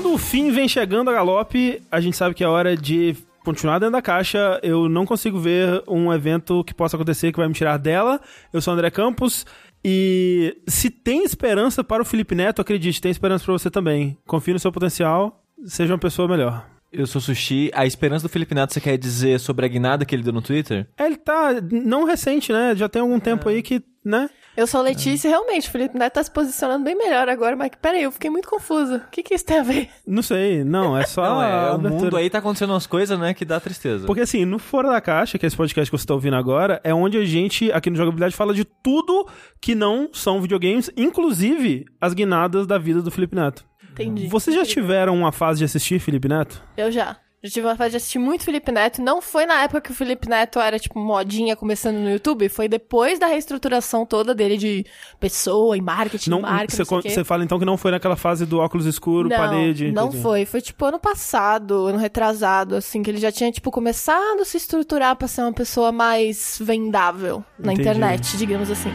Quando o fim vem chegando a galope, a gente sabe que é hora de continuar dentro da caixa. Eu não consigo ver um evento que possa acontecer que vai me tirar dela. Eu sou o André Campos. E se tem esperança para o Felipe Neto, acredite, tem esperança para você também. Confie no seu potencial, seja uma pessoa melhor. Eu sou Sushi. A esperança do Felipe Neto, você quer dizer sobre a guinada que ele deu no Twitter? Ele tá não recente, né? Já tem algum tempo aí que, né? Eu sou a Letícia, realmente, o Felipe Neto tá se posicionando bem melhor agora, mas peraí, eu fiquei muito confusa. O que que isso tem a ver? Não sei, não, é só. Não, é, o mundo aí tá acontecendo umas coisas, né, que dá tristeza. Porque assim, no Fora da Caixa, que é esse podcast que você tá ouvindo agora, é onde a gente, aqui no Jogabilidade, fala de tudo que não são videogames, inclusive as guinadas da vida do Felipe Neto. Entendi. Vocês já tiveram uma fase de assistir Felipe Neto? Eu já. Já tive uma fase de assistir muito Felipe Neto. Não foi na época que o Felipe Neto era, tipo, modinha começando no YouTube. Foi depois da reestruturação toda dele de pessoa e marketing, Não, marca, você, não fala então que não foi naquela fase do óculos escuro, não, parede. não entendi. foi. Foi, tipo, ano passado, ano retrasado, assim, que ele já tinha, tipo, começado a se estruturar pra ser uma pessoa mais vendável na Entendi. internet, digamos assim.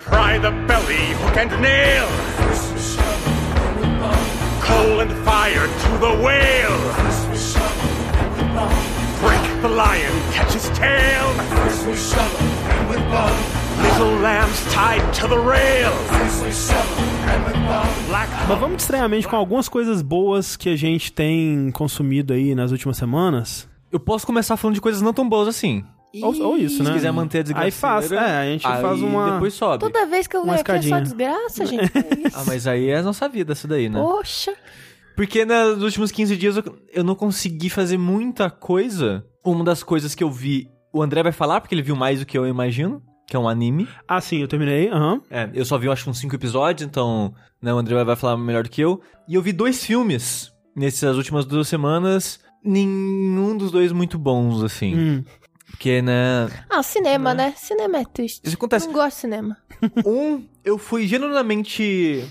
Pry the belly, hook and nail. Coal and fire to the whale. Break the lion, catch his tail. Little lambs tied to the rail. Black Mas vamos estranhamente com algumas coisas boas que a gente tem consumido aí nas últimas semanas. Eu posso começar falando de coisas não tão boas assim. Ou, ou isso, né? Se quiser manter a desgraça. Aí faz, é, a gente faz uma... depois sobe. Toda vez que eu venho aqui é só desgraça, gente. isso? Ah, mas aí é a nossa vida, isso daí, né? Poxa. Porque nos últimos 15 dias eu, eu não consegui fazer muita coisa. Uma das coisas que eu vi, o André vai falar, porque ele viu mais do que eu imagino, que é um anime. Ah, sim, eu terminei, aham. É, eu só vi, acho, uns 5 episódios, então né, o André vai falar melhor do que eu. E eu vi dois filmes nessas últimas duas semanas. Nenhum dos dois muito bons, assim. Hum. Porque, né. Ah, cinema, né? Cinema é triste. Isso acontece. Não gosto de cinema. Um, eu fui genuinamente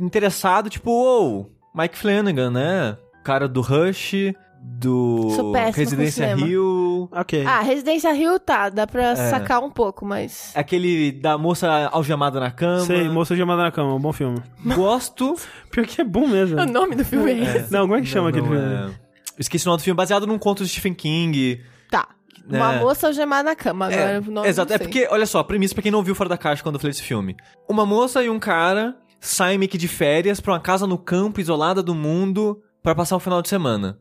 interessado, tipo, uou, Mike Flanagan, né? Cara do Rush, do Residência. Rio. Ok. Ah, Residência Rio tá, dá pra É. sacar um pouco, mas. Aquele da moça algemada na cama. Sei, Moça Chamada na Cama, um bom filme. Gosto. Pior que é bom mesmo. O nome do filme é esse. Não, como é que chama Não, aquele não, filme? é. Esqueci o nome do filme, baseado num conto de Stephen King. Tá. Uma É. moça algemada na cama, agora É, o nome exato, não é porque, olha só, a premissa pra quem não viu Fora da Caixa quando eu falei desse filme. Uma moça e um cara saem meio que de férias pra uma casa no campo, isolada do mundo, pra passar o final de semana.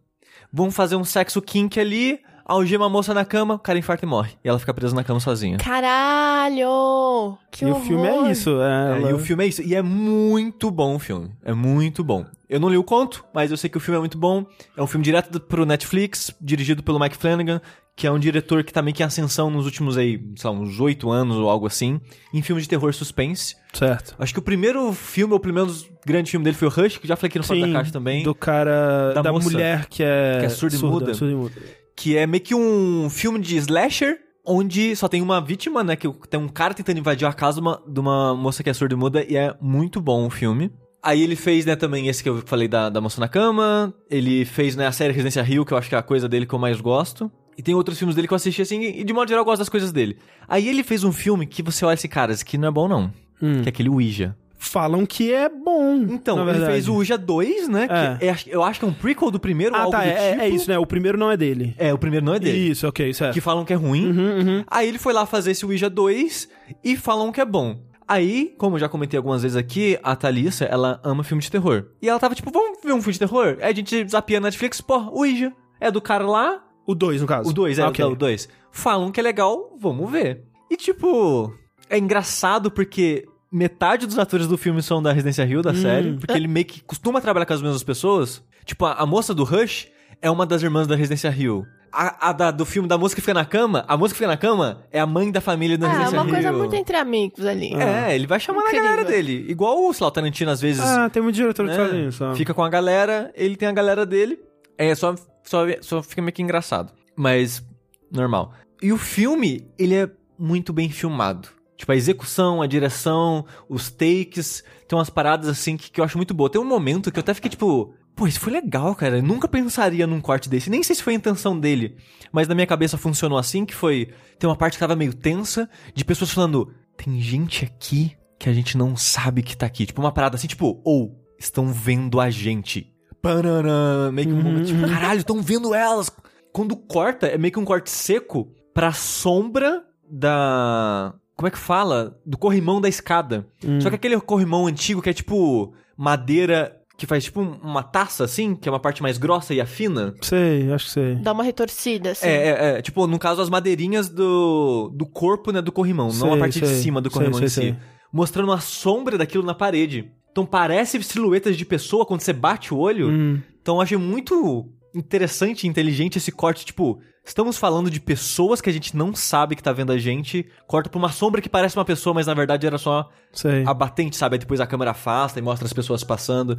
Vão fazer um sexo kink ali, algema a moça na cama, o cara infarta e morre. E ela fica presa na cama sozinha. Caralho! Que E o horror. filme é isso. É, É, ela- e o filme é isso. E é muito bom o filme. É muito bom. Eu não li o conto, mas eu sei que o filme é muito bom. É um filme direto do- pro Netflix, dirigido pelo Mike Flanagan, que é um diretor que tá meio que em ascensão nos últimos aí, sei lá, uns oito anos ou algo assim, em filmes de terror suspense. Certo. Acho que o primeiro filme, ou pelo menos grande filme dele foi o Rush, que já falei aqui no Fora da Caixa também. do cara... Da Da, moça. mulher que é... Que é surda e muda. surda e muda. Que é meio que um filme de slasher, onde só tem uma vítima, né? Que tem um cara tentando invadir a casa de uma, de uma moça que é surda e muda, e é muito bom o filme. Aí ele fez, né, também esse que eu falei da, da Moça na Cama, ele fez, né, a série Residência Rio, que eu acho que é a coisa dele que eu mais gosto. E tem outros filmes dele que eu assisti assim, e de modo geral eu gosto das coisas dele. Aí ele fez um filme que você olha esse cara, esse aqui não é bom não. Hum. Que é aquele Ouija. Falam que é bom, Então, ele fez o Ouija 2, né? É. Que é- eu acho que é um prequel do primeiro, Ah, tá, do é, tipo. é isso, né? O primeiro não é dele. É, o primeiro não é dele. Isso, ok, certo. que falam que é ruim. Uhum, uhum. Aí ele foi lá fazer esse Ouija 2 e falam que é bom. Aí, como eu já comentei algumas vezes aqui, a Thalissa, ela ama filme de terror. E ela tava tipo, vamos ver um filme de terror? Aí a gente zapia na Netflix, pô, Ouija. É do cara lá, O 2, no caso. o 2, é Ah, ok. o 2. Falam que é legal, vamos ver. E tipo, é engraçado porque metade dos atores do filme são da Residência Rio, da série, porque ele meio que costuma trabalhar com as mesmas pessoas. Tipo, a, a moça do Rush é uma das irmãs da Residência Rio. A, a da- do filme da moça que fica na cama, a moça que fica na cama é a mãe da família da Ah, é Residência uma Rio. coisa muito entre amigos ali. É, ele vai chamar a Incrível. galera dele. Igual o, sei lá, o Tarantino às vezes Ah, tem muito diretor que né, faz isso. Fica com a galera, ele tem a galera dele. É, só, só, só fica meio que engraçado. Mas, normal. E o filme, ele é muito bem filmado. Tipo, a execução, a direção, os takes, tem umas paradas assim que, que eu acho muito boa. Tem um momento que eu até fiquei tipo, pô, isso foi legal, cara. Eu nunca pensaria num corte desse. Nem sei se foi a intenção dele. Mas na minha cabeça funcionou assim, que foi... Tem uma parte que tava meio tensa, de pessoas falando, tem gente aqui que a gente não sabe que tá aqui. Tipo, uma parada assim, tipo, ou... estão vendo a gente. Pananã, meio que um momento tipo, caralho, estão vendo elas. Quando corta, é meio que um corte seco pra sombra da. Como é que fala? Do corrimão da escada. Só que aquele corrimão antigo que é tipo madeira que faz tipo uma taça assim, que é uma parte mais grossa e afina. Sei, acho que sei. Dá uma retorcida, assim. É, é, é, tipo, no caso, as madeirinhas do, do corpo, né, do corrimão, não a Sei, parte de sei. cima do Sei, corrimão sei, em si. sei. Mostrando a sombra daquilo na parede. Então parece silhuetas de pessoa quando você bate o olho. Hum, Então eu achei muito interessante e inteligente esse corte, tipo, estamos falando de pessoas que a gente não sabe que tá vendo a gente, corta pra uma sombra que parece uma pessoa, mas na verdade era só sei. a batente, sabe? Aí depois a câmera afasta e mostra as pessoas passando.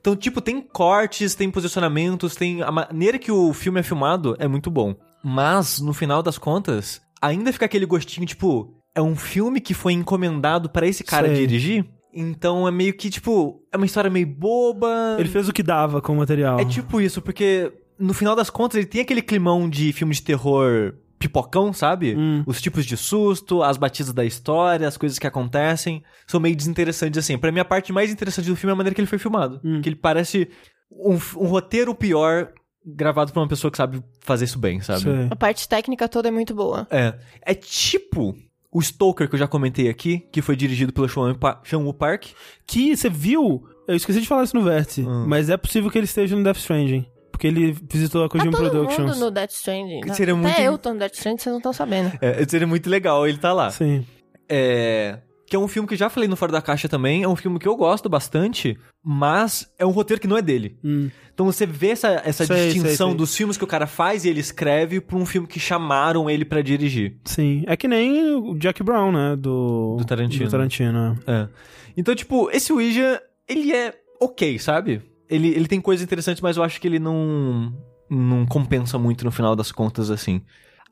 Então, tipo, tem cortes, tem posicionamentos, tem. A maneira que o filme é filmado é muito bom. Mas, no final das contas, ainda fica aquele gostinho, tipo, é um filme que foi encomendado pra esse cara Sei. dirigir. Então é meio que, tipo, é uma história meio boba. Ele fez o que dava com o material. É tipo isso, porque no final das contas ele tem aquele climão de filme de terror pipocão, sabe? Hum. Os tipos de susto, as batidas da história, as coisas que acontecem, são meio desinteressantes assim. Pra mim a parte mais interessante do filme é a maneira que ele foi filmado, Hum. que ele parece um, um roteiro pior gravado por uma pessoa que sabe fazer isso bem, sabe? Sei. A parte técnica toda é muito boa. É. É tipo o Stoker que eu já comentei aqui, que foi dirigido pelo Sean Pa- Woo Park. Que você viu, eu esqueci de falar isso no Vértice, Hum. mas é possível que ele esteja no Death Stranding. Porque ele visitou a Tá Kojima todo Productions. mundo no Death Stranding. Né? seria Até muito- eu tô no Death Stranding, vocês não estão sabendo. É, seria muito legal ele tá lá. Sim. É. Que é um filme que eu já falei no Fora da Caixa também. É um filme que eu gosto bastante, mas é um roteiro que não é dele. Hum. Então você vê essa, essa Sei, distinção sei, sei. dos filmes que o cara faz e ele escreve pra um filme que chamaram ele pra dirigir. Sim. É que nem o Jack Brown, né? Do, Do Tarantino. Do Tarantino. é. É. Então, tipo, esse Ouija, ele é ok, sabe? Ele, ele tem coisas interessantes, mas eu acho que ele não. Não compensa muito no final das contas, assim.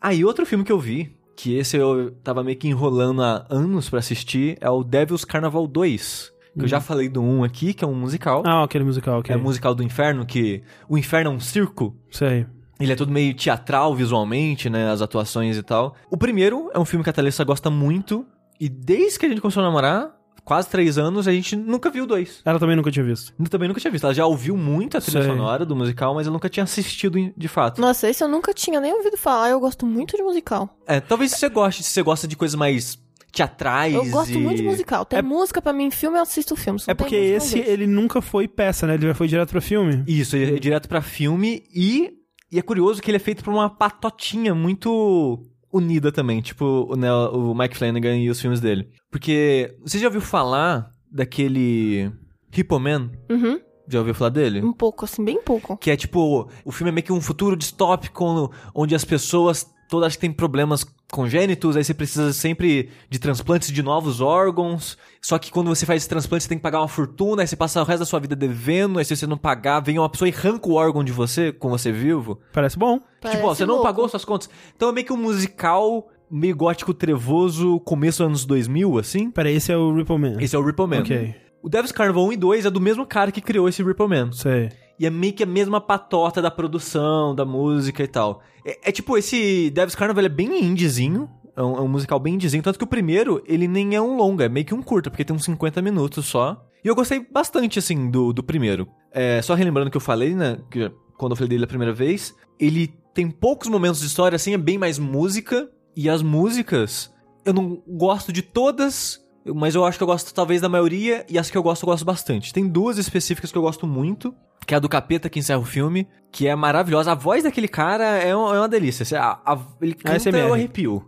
Ah, e outro filme que eu vi, que esse eu tava meio que enrolando há anos pra assistir, é o Devil's Carnival 2. Que eu já falei do 1 aqui, que é um musical. Hum. Ah, aquele musical, ok. É o musical do inferno, que o inferno é um circo. Sei. Ele é todo meio teatral visualmente, né? As atuações e tal. O primeiro é um filme que a Thalissa gosta muito. E desde que a gente começou a namorar, quase três anos, a gente nunca viu o dois. Ela também nunca tinha visto. Eu também nunca tinha visto. Ela já ouviu muito a trilha Sei. sonora do musical, mas eu nunca tinha assistido de fato. Nossa, esse eu nunca tinha nem ouvido falar. Eu gosto muito de musical. É, talvez você goste, se você gosta de coisas mais teatrais. Eu gosto e- muito de musical. Tem É- música pra mim em filme, eu assisto filme. Se não É porque música, esse, ele nunca foi peça, né? Ele já foi direto pra filme. Isso, é direto pra filme e, e é curioso que ele é feito por uma patotinha muito unida também, tipo o, o Mike Flanagan e os filmes dele. Porque você já ouviu falar daquele Hippo Man? Uhum, Já ouviu falar dele? um pouco, assim, bem pouco. Que é tipo, o filme é meio que um futuro distópico onde as pessoas todas têm problemas congênitos, aí você precisa sempre de transplantes de novos órgãos. Só que quando você faz esse transplante, você tem que pagar uma fortuna, aí você passa o resto da sua vida devendo, aí se você não pagar, vem uma pessoa e arranca o órgão de você, com você vivo. Parece bom. Parece tipo, ó, você não louco. pagou suas contas. Então é meio que um musical meio gótico trevoso, começo dos anos 2000, assim. Peraí, esse é o Ripple Man. Esse é o Ripple Man. Ok. O Devil's Carnival 1 e 2 é do mesmo cara que criou esse Ripple Man. Sei. E é meio que a mesma patota da produção, da música e tal. É, é tipo, esse Devil's Carnival é bem indiezinho. É um, é um musical bem indiezinho. Tanto que o primeiro, ele nem é um longa, é meio que um curta, porque tem uns 50 minutos só. E eu gostei bastante, assim, do, do primeiro. É, só relembrando que eu falei, né? Que quando eu falei dele a primeira vez, ele tem poucos momentos de história, assim, é bem mais música. E as músicas, eu não gosto de todas, mas eu acho que eu gosto talvez da maioria, e as que eu gosto, eu gosto bastante. Tem duas específicas que eu gosto muito, que é a do capeta que encerra o filme, que é maravilhosa. A voz daquele cara é, um- é uma delícia. A- a- ele canta ASMR. eu arrepio.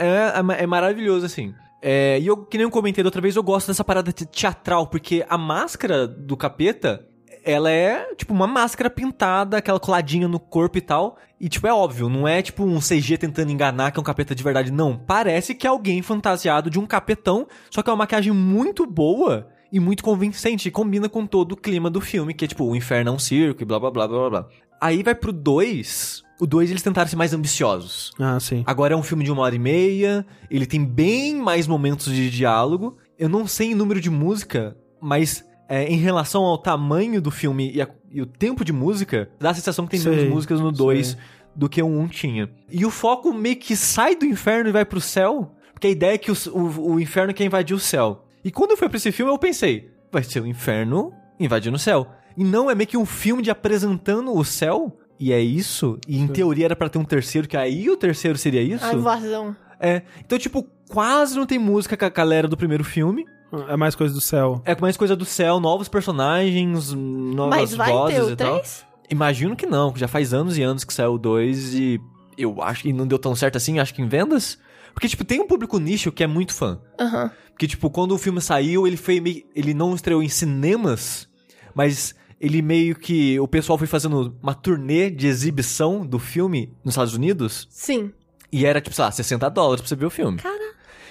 é, é- é maravilhoso, assim. É, e eu, que nem eu comentei da outra vez, eu gosto dessa parada te- teatral, porque a máscara do capeta, ela é tipo uma máscara pintada, aquela coladinha no corpo e tal. E tipo, é óbvio, não é tipo um CG tentando enganar que é um capeta de verdade, não. Parece que é alguém fantasiado de um capetão, só que é uma maquiagem muito boa e muito convincente, e combina com todo o clima do filme, que é tipo, o inferno é um circo e blá blá blá blá blá. Aí vai pro 2. O 2 eles tentaram ser mais ambiciosos. Ah, sim. Agora é um filme de uma hora e meia, ele tem bem mais momentos de diálogo. Eu não sei em número de música, mas é, em relação ao tamanho do filme e, a- e o tempo de música, dá a sensação que tem Sei, menos músicas no 2 sei. do que o 1 um tinha. E o foco meio que sai do inferno e vai pro céu, porque a ideia é que o, o, o inferno quer invadir o céu. E quando eu fui pra esse filme, eu pensei, vai ser o inferno invadindo o céu. E não é meio que um filme de apresentando o céu. E é isso. E em teoria era pra ter um terceiro, que aí o terceiro seria isso. A invasão. É. Então, tipo, quase não tem música com a galera do primeiro filme. É mais coisa do céu. É mais coisa do céu, novos personagens, novas Mas vai vozes ter o e tal. 3? Imagino que não, que já faz anos e anos que saiu o 2 e eu acho que não deu tão certo assim, acho que em vendas. Porque, tipo, tem um público nicho que é muito fã. Aham. Porque, tipo, quando o filme saiu, ele foi meio, ele não estreou em cinemas, mas ele meio que. O pessoal foi fazendo uma turnê de exibição do filme nos Estados Unidos. Sim. E era, tipo, sei lá, 60 dólares pra você ver o filme. Cara,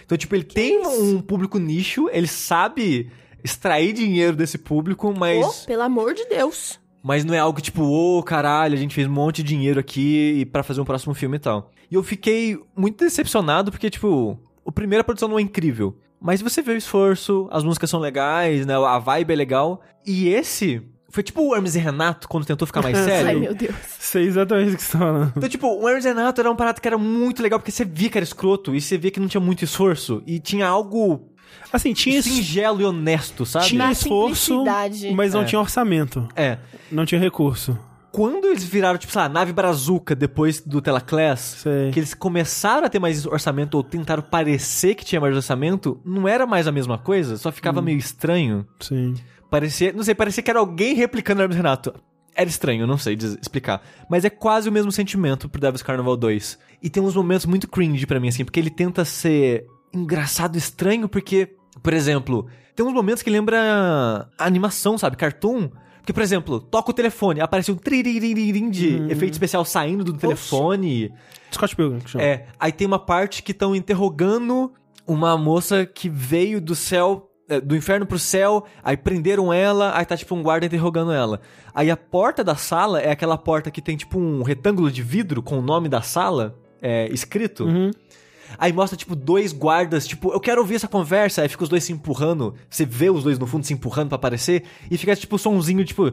Então, tipo, ele tem isso? um público nicho, ele sabe extrair dinheiro desse público, mas. oh, pelo amor de Deus. Mas não é algo tipo, ô caralho, a gente fez um monte de dinheiro aqui pra fazer um próximo filme e tal. E eu fiquei muito decepcionado porque, tipo, o primeiro a produção não é incrível. Mas você vê o esforço, as músicas são legais, né? A vibe é legal. E esse foi tipo o Hermes e Renato quando tentou ficar mais Ai, sério. meu Deus. Sei exatamente o que você tá falando. Então, tipo, o Hermes e Renato era um parado que era muito legal porque você via que era escroto e você via que não tinha muito esforço. E tinha algo Assim, tinha, singelo e honesto, sabe? tinha Na esforço, mas não É. tinha orçamento. É. Não tinha recurso. Quando eles viraram, tipo, sei lá, nave brazuca depois do Telaclass, Sei. que eles começaram a ter mais orçamento ou tentaram parecer que tinha mais orçamento, não era mais a mesma coisa, só ficava meio estranho. Sim. Parecia, não sei, parecia que era alguém replicando o Hermes Renato. Era estranho, não sei explicar. Mas é quase o mesmo sentimento pro Devil's Carnival 2. E tem uns momentos muito cringe pra mim, assim, porque ele tenta ser engraçado estranho, porque, por exemplo, tem uns momentos que lembra a animação, sabe? Cartoon. Porque, por exemplo, toca o telefone, aparece um tririririm de efeito especial saindo do telefone. Scott Pilgrim, que chama. É, aí tem uma parte que estão interrogando uma moça que veio do céu, é, do inferno pro céu, aí prenderam ela, aí tá tipo um guarda interrogando ela. Aí a porta da sala é aquela porta que tem tipo um retângulo de vidro com o nome da sala é, escrito. Uhum. Aí mostra, tipo, dois guardas, tipo, eu quero ouvir essa conversa. Aí fica os dois se empurrando. Você vê os dois no fundo se empurrando pra aparecer. E fica, tipo, sonzinho, tipo,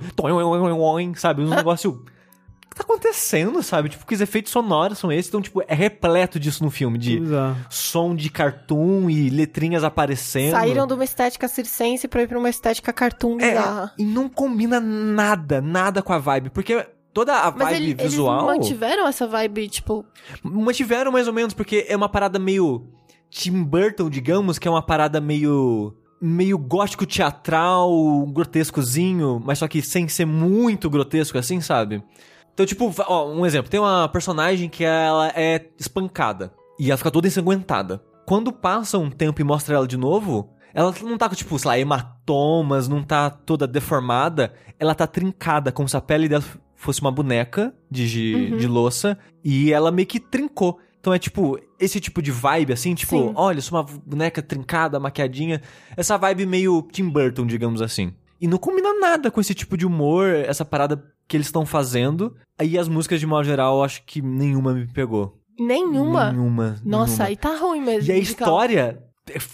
sabe? Um negócio. O que tá acontecendo, sabe? Tipo, que os efeitos sonoros são esses. Então, tipo, é repleto disso no filme. De Bizarro. som de cartoon e letrinhas aparecendo. Saíram de uma estética circense pra ir pra uma estética cartoon É, bizarra. e não combina nada, nada com a vibe. Porque toda a Mas vibe ele- visual. eles mantiveram essa vibe, tipo... Mantiveram mais ou menos, porque é uma parada meio Tim Burton, digamos, que é uma parada meio. meio gótico teatral, grotescozinho, mas só que sem ser muito grotesco assim, sabe? Então, tipo, ó, um exemplo: tem uma personagem que ela é espancada e ela fica toda ensanguentada. Quando passa um tempo e mostra ela de novo. Ela não tá com, tipo, sei lá, hematomas, não tá toda deformada. Ela tá trincada, como se a pele dela fosse uma boneca de, de, de louça. E ela meio que trincou. Então é tipo, esse tipo de vibe, assim, tipo, Sim. olha, sou uma boneca trincada, maquiadinha. Essa vibe meio Tim Burton, digamos assim. E não combina nada com esse tipo de humor, essa parada que eles estão fazendo. Aí as músicas, de modo geral, acho que nenhuma me pegou. Nenhuma. Nenhuma. Nossa, nenhuma. aí tá ruim mesmo. E a história.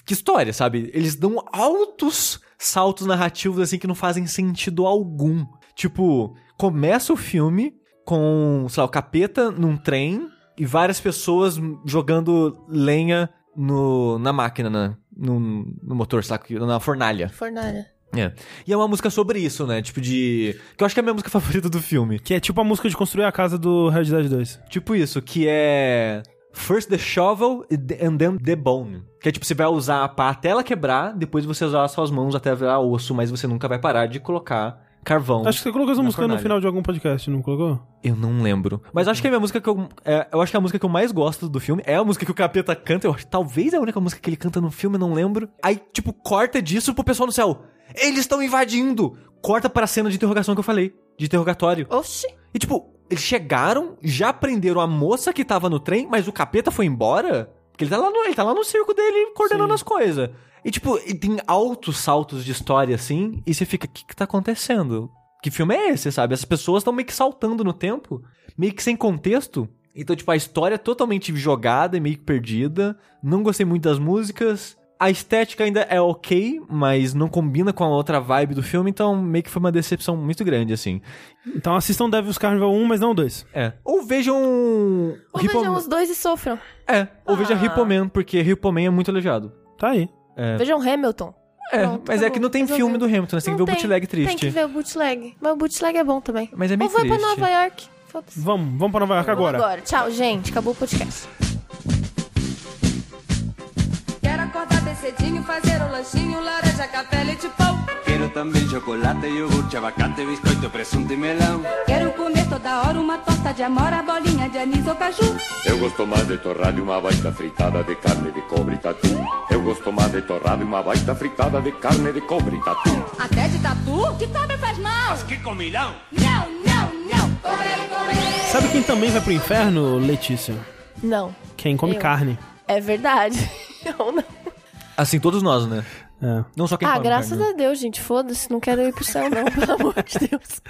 Que história, sabe? Eles dão altos saltos narrativos assim que não fazem sentido algum. Tipo, começa o filme com, sei lá, o capeta num trem e várias pessoas jogando lenha no, na máquina, né? no, no motor, sei lá, na fornalha. Fornalha. É. E é uma música sobre isso, né? Tipo de. Que eu acho que é a minha música favorita do filme. Que é tipo a música de construir a casa do Red Dead 2. Tipo isso, que é. First the shovel and then the bone. Que é tipo, você vai usar a pá até ela quebrar, depois você usar as suas mãos até virar osso, mas você nunca vai parar de colocar carvão. Acho que você colocou essa música no fornalha. final de algum podcast, não colocou? Eu não lembro. Mas acho que a minha música que eu. é, eu acho que a música que eu mais gosto do filme é a música que o capeta canta. Eu acho talvez é a única música que ele canta no filme, eu não lembro. Aí, tipo, corta disso pro pessoal no céu. Eles estão invadindo! Corta pra cena de interrogação que eu falei. De interrogatório. Oxi. E tipo, eles chegaram, já prenderam a moça que tava no trem, mas o capeta foi embora? Porque ele tá lá no, ele tá lá no circo dele coordenando Sim. as coisas. E tipo, e tem altos saltos de história assim, e você fica, o que que tá acontecendo? Que filme é esse, sabe? As pessoas estão meio que saltando no tempo, meio que sem contexto. Então, tipo, a história é totalmente jogada e meio que perdida. Não gostei muito das músicas. A estética ainda é ok, mas não combina com a outra vibe do filme, então meio que foi uma decepção muito grande, assim. Então assistam Devil's Carnival 1, mas não o 2. É. Ou vejam. Ou Hippo- vejam os dois e sofram. É, ou veja Ah. Hippoman, porque Hippoman é muito elogiado. Tá aí. É. Vejam Hamilton. É, Pronto, mas é que não tem resolveu. filme do Hamilton, né? você tem que ver o bootleg Tem triste. que ver o bootleg. Mas o bootleg é bom também. Mas é meio Ou vai pra triste. Nova York. Vamos, vamos pra Nova York Vamos agora. agora. Tchau, gente. Acabou o podcast. Cedinho, fazer um lanchinho, laranja, café, leite e pão. Quero também chocolate, iogurte, abacate, biscoito, presunto e melão. Quero comer toda hora uma torta de amora, bolinha de anis ou caju. Eu gosto mais de torrada e uma baita fritada de carne de cobre e tatu. Eu gosto mais de torrada e uma baita fritada de carne de cobre e tatu. Até de tatu? Que também faz mal. Que comilão! Não, não, não. Comer, comer. Sabe quem também vai pro inferno, Letícia? Não. Quem come Eu. carne. É verdade. Ou não. Assim, todos nós, né? É. Não só quem Ah, graças carne. a Deus, gente. Foda-se, não quero ir pro céu, não, pelo amor de Deus.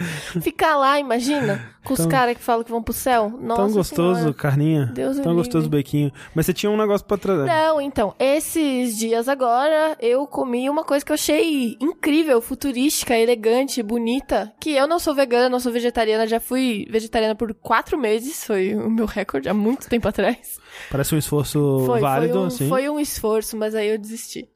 Ficar lá, imagina, com os Tão- caras que falam que vão pro céu. Nossa Tão gostoso, Senhora. carninha. Deus Tão gostoso o bequinho. Mas você tinha um negócio pra trazer. Não, então, esses dias agora eu comi uma coisa que eu achei incrível, futurística, elegante, bonita. Que eu não sou vegana, não sou vegetariana, já fui vegetariana por quatro meses, foi o meu recorde há muito tempo atrás. Parece um esforço Foi, válido, foi, um, assim. foi um esforço, mas aí eu desisti.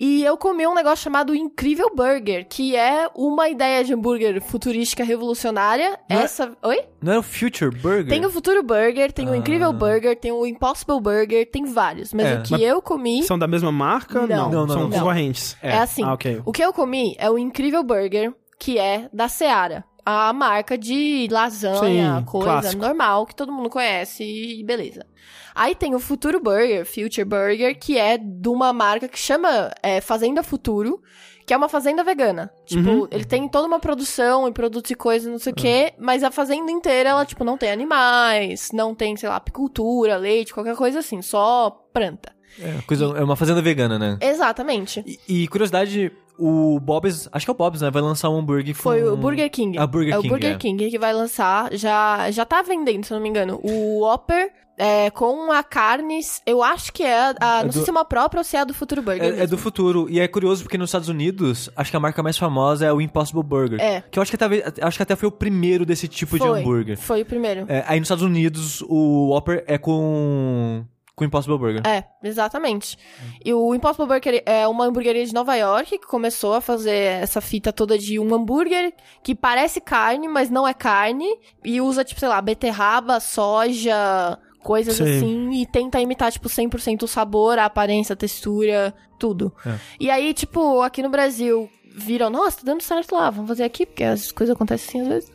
E eu comi um negócio chamado Incrível Burger, que é uma ideia de hambúrguer futurística revolucionária. Não é- Essa. Oi? Não era o Future Burger? Tem o Futuro Burger, tem o Ah. Incrível Burger, tem o Impossible Burger, tem vários. Mas É. o que Mas eu comi São da mesma marca? Não. Não, não, São não. concorrentes. é, assim. Ah, ok. O que eu comi é o Incrível Burger, que é da Seara. A marca de lasanha, Sim, coisa clássico. normal, que todo mundo conhece e beleza. Aí tem o Futuro Burger, Future Burger, que é de uma marca que chama é, Fazenda Futuro, que é uma fazenda vegana. Tipo, Uhum. ele tem toda uma produção e produtos e coisas, não sei o quê, mas a fazenda inteira, ela, tipo, não tem animais, não tem, sei lá, apicultura, leite, qualquer coisa assim, só planta. É, coisa, é uma fazenda vegana, né? Exatamente. E, e curiosidade, o Bob's, acho que é o Bob's, né? Vai lançar um hambúrguer com... Foi o Burger King. Ah, Burger é King, o Burger é. King que vai lançar. Já, já tá vendendo, se eu não me engano. O Whopper é, com a carne. Eu acho que é. A, É não sei do- se é uma própria ou se é a do Futuro Burger. É, é do futuro. E é curioso porque nos Estados Unidos, acho que a marca mais famosa é o Impossible Burger. É. Que eu acho que, talvez, acho que até foi o primeiro desse tipo de Foi, hambúrguer. Foi o primeiro. É, aí nos Estados Unidos, o Whopper é com. Com Impossible Burger. É, exatamente. E o Impossible Burger é uma hamburgueria de Nova York que começou a fazer essa fita toda de um hambúrguer que parece carne, mas não é carne. E usa, tipo, sei lá, beterraba, soja, coisas Sim. assim. E tenta imitar, tipo, 100% o sabor, a aparência, a textura, tudo. É. E aí, tipo, aqui no Brasil... Viram, nossa, tá dando certo lá, vamos fazer aqui, porque as coisas acontecem assim às vezes.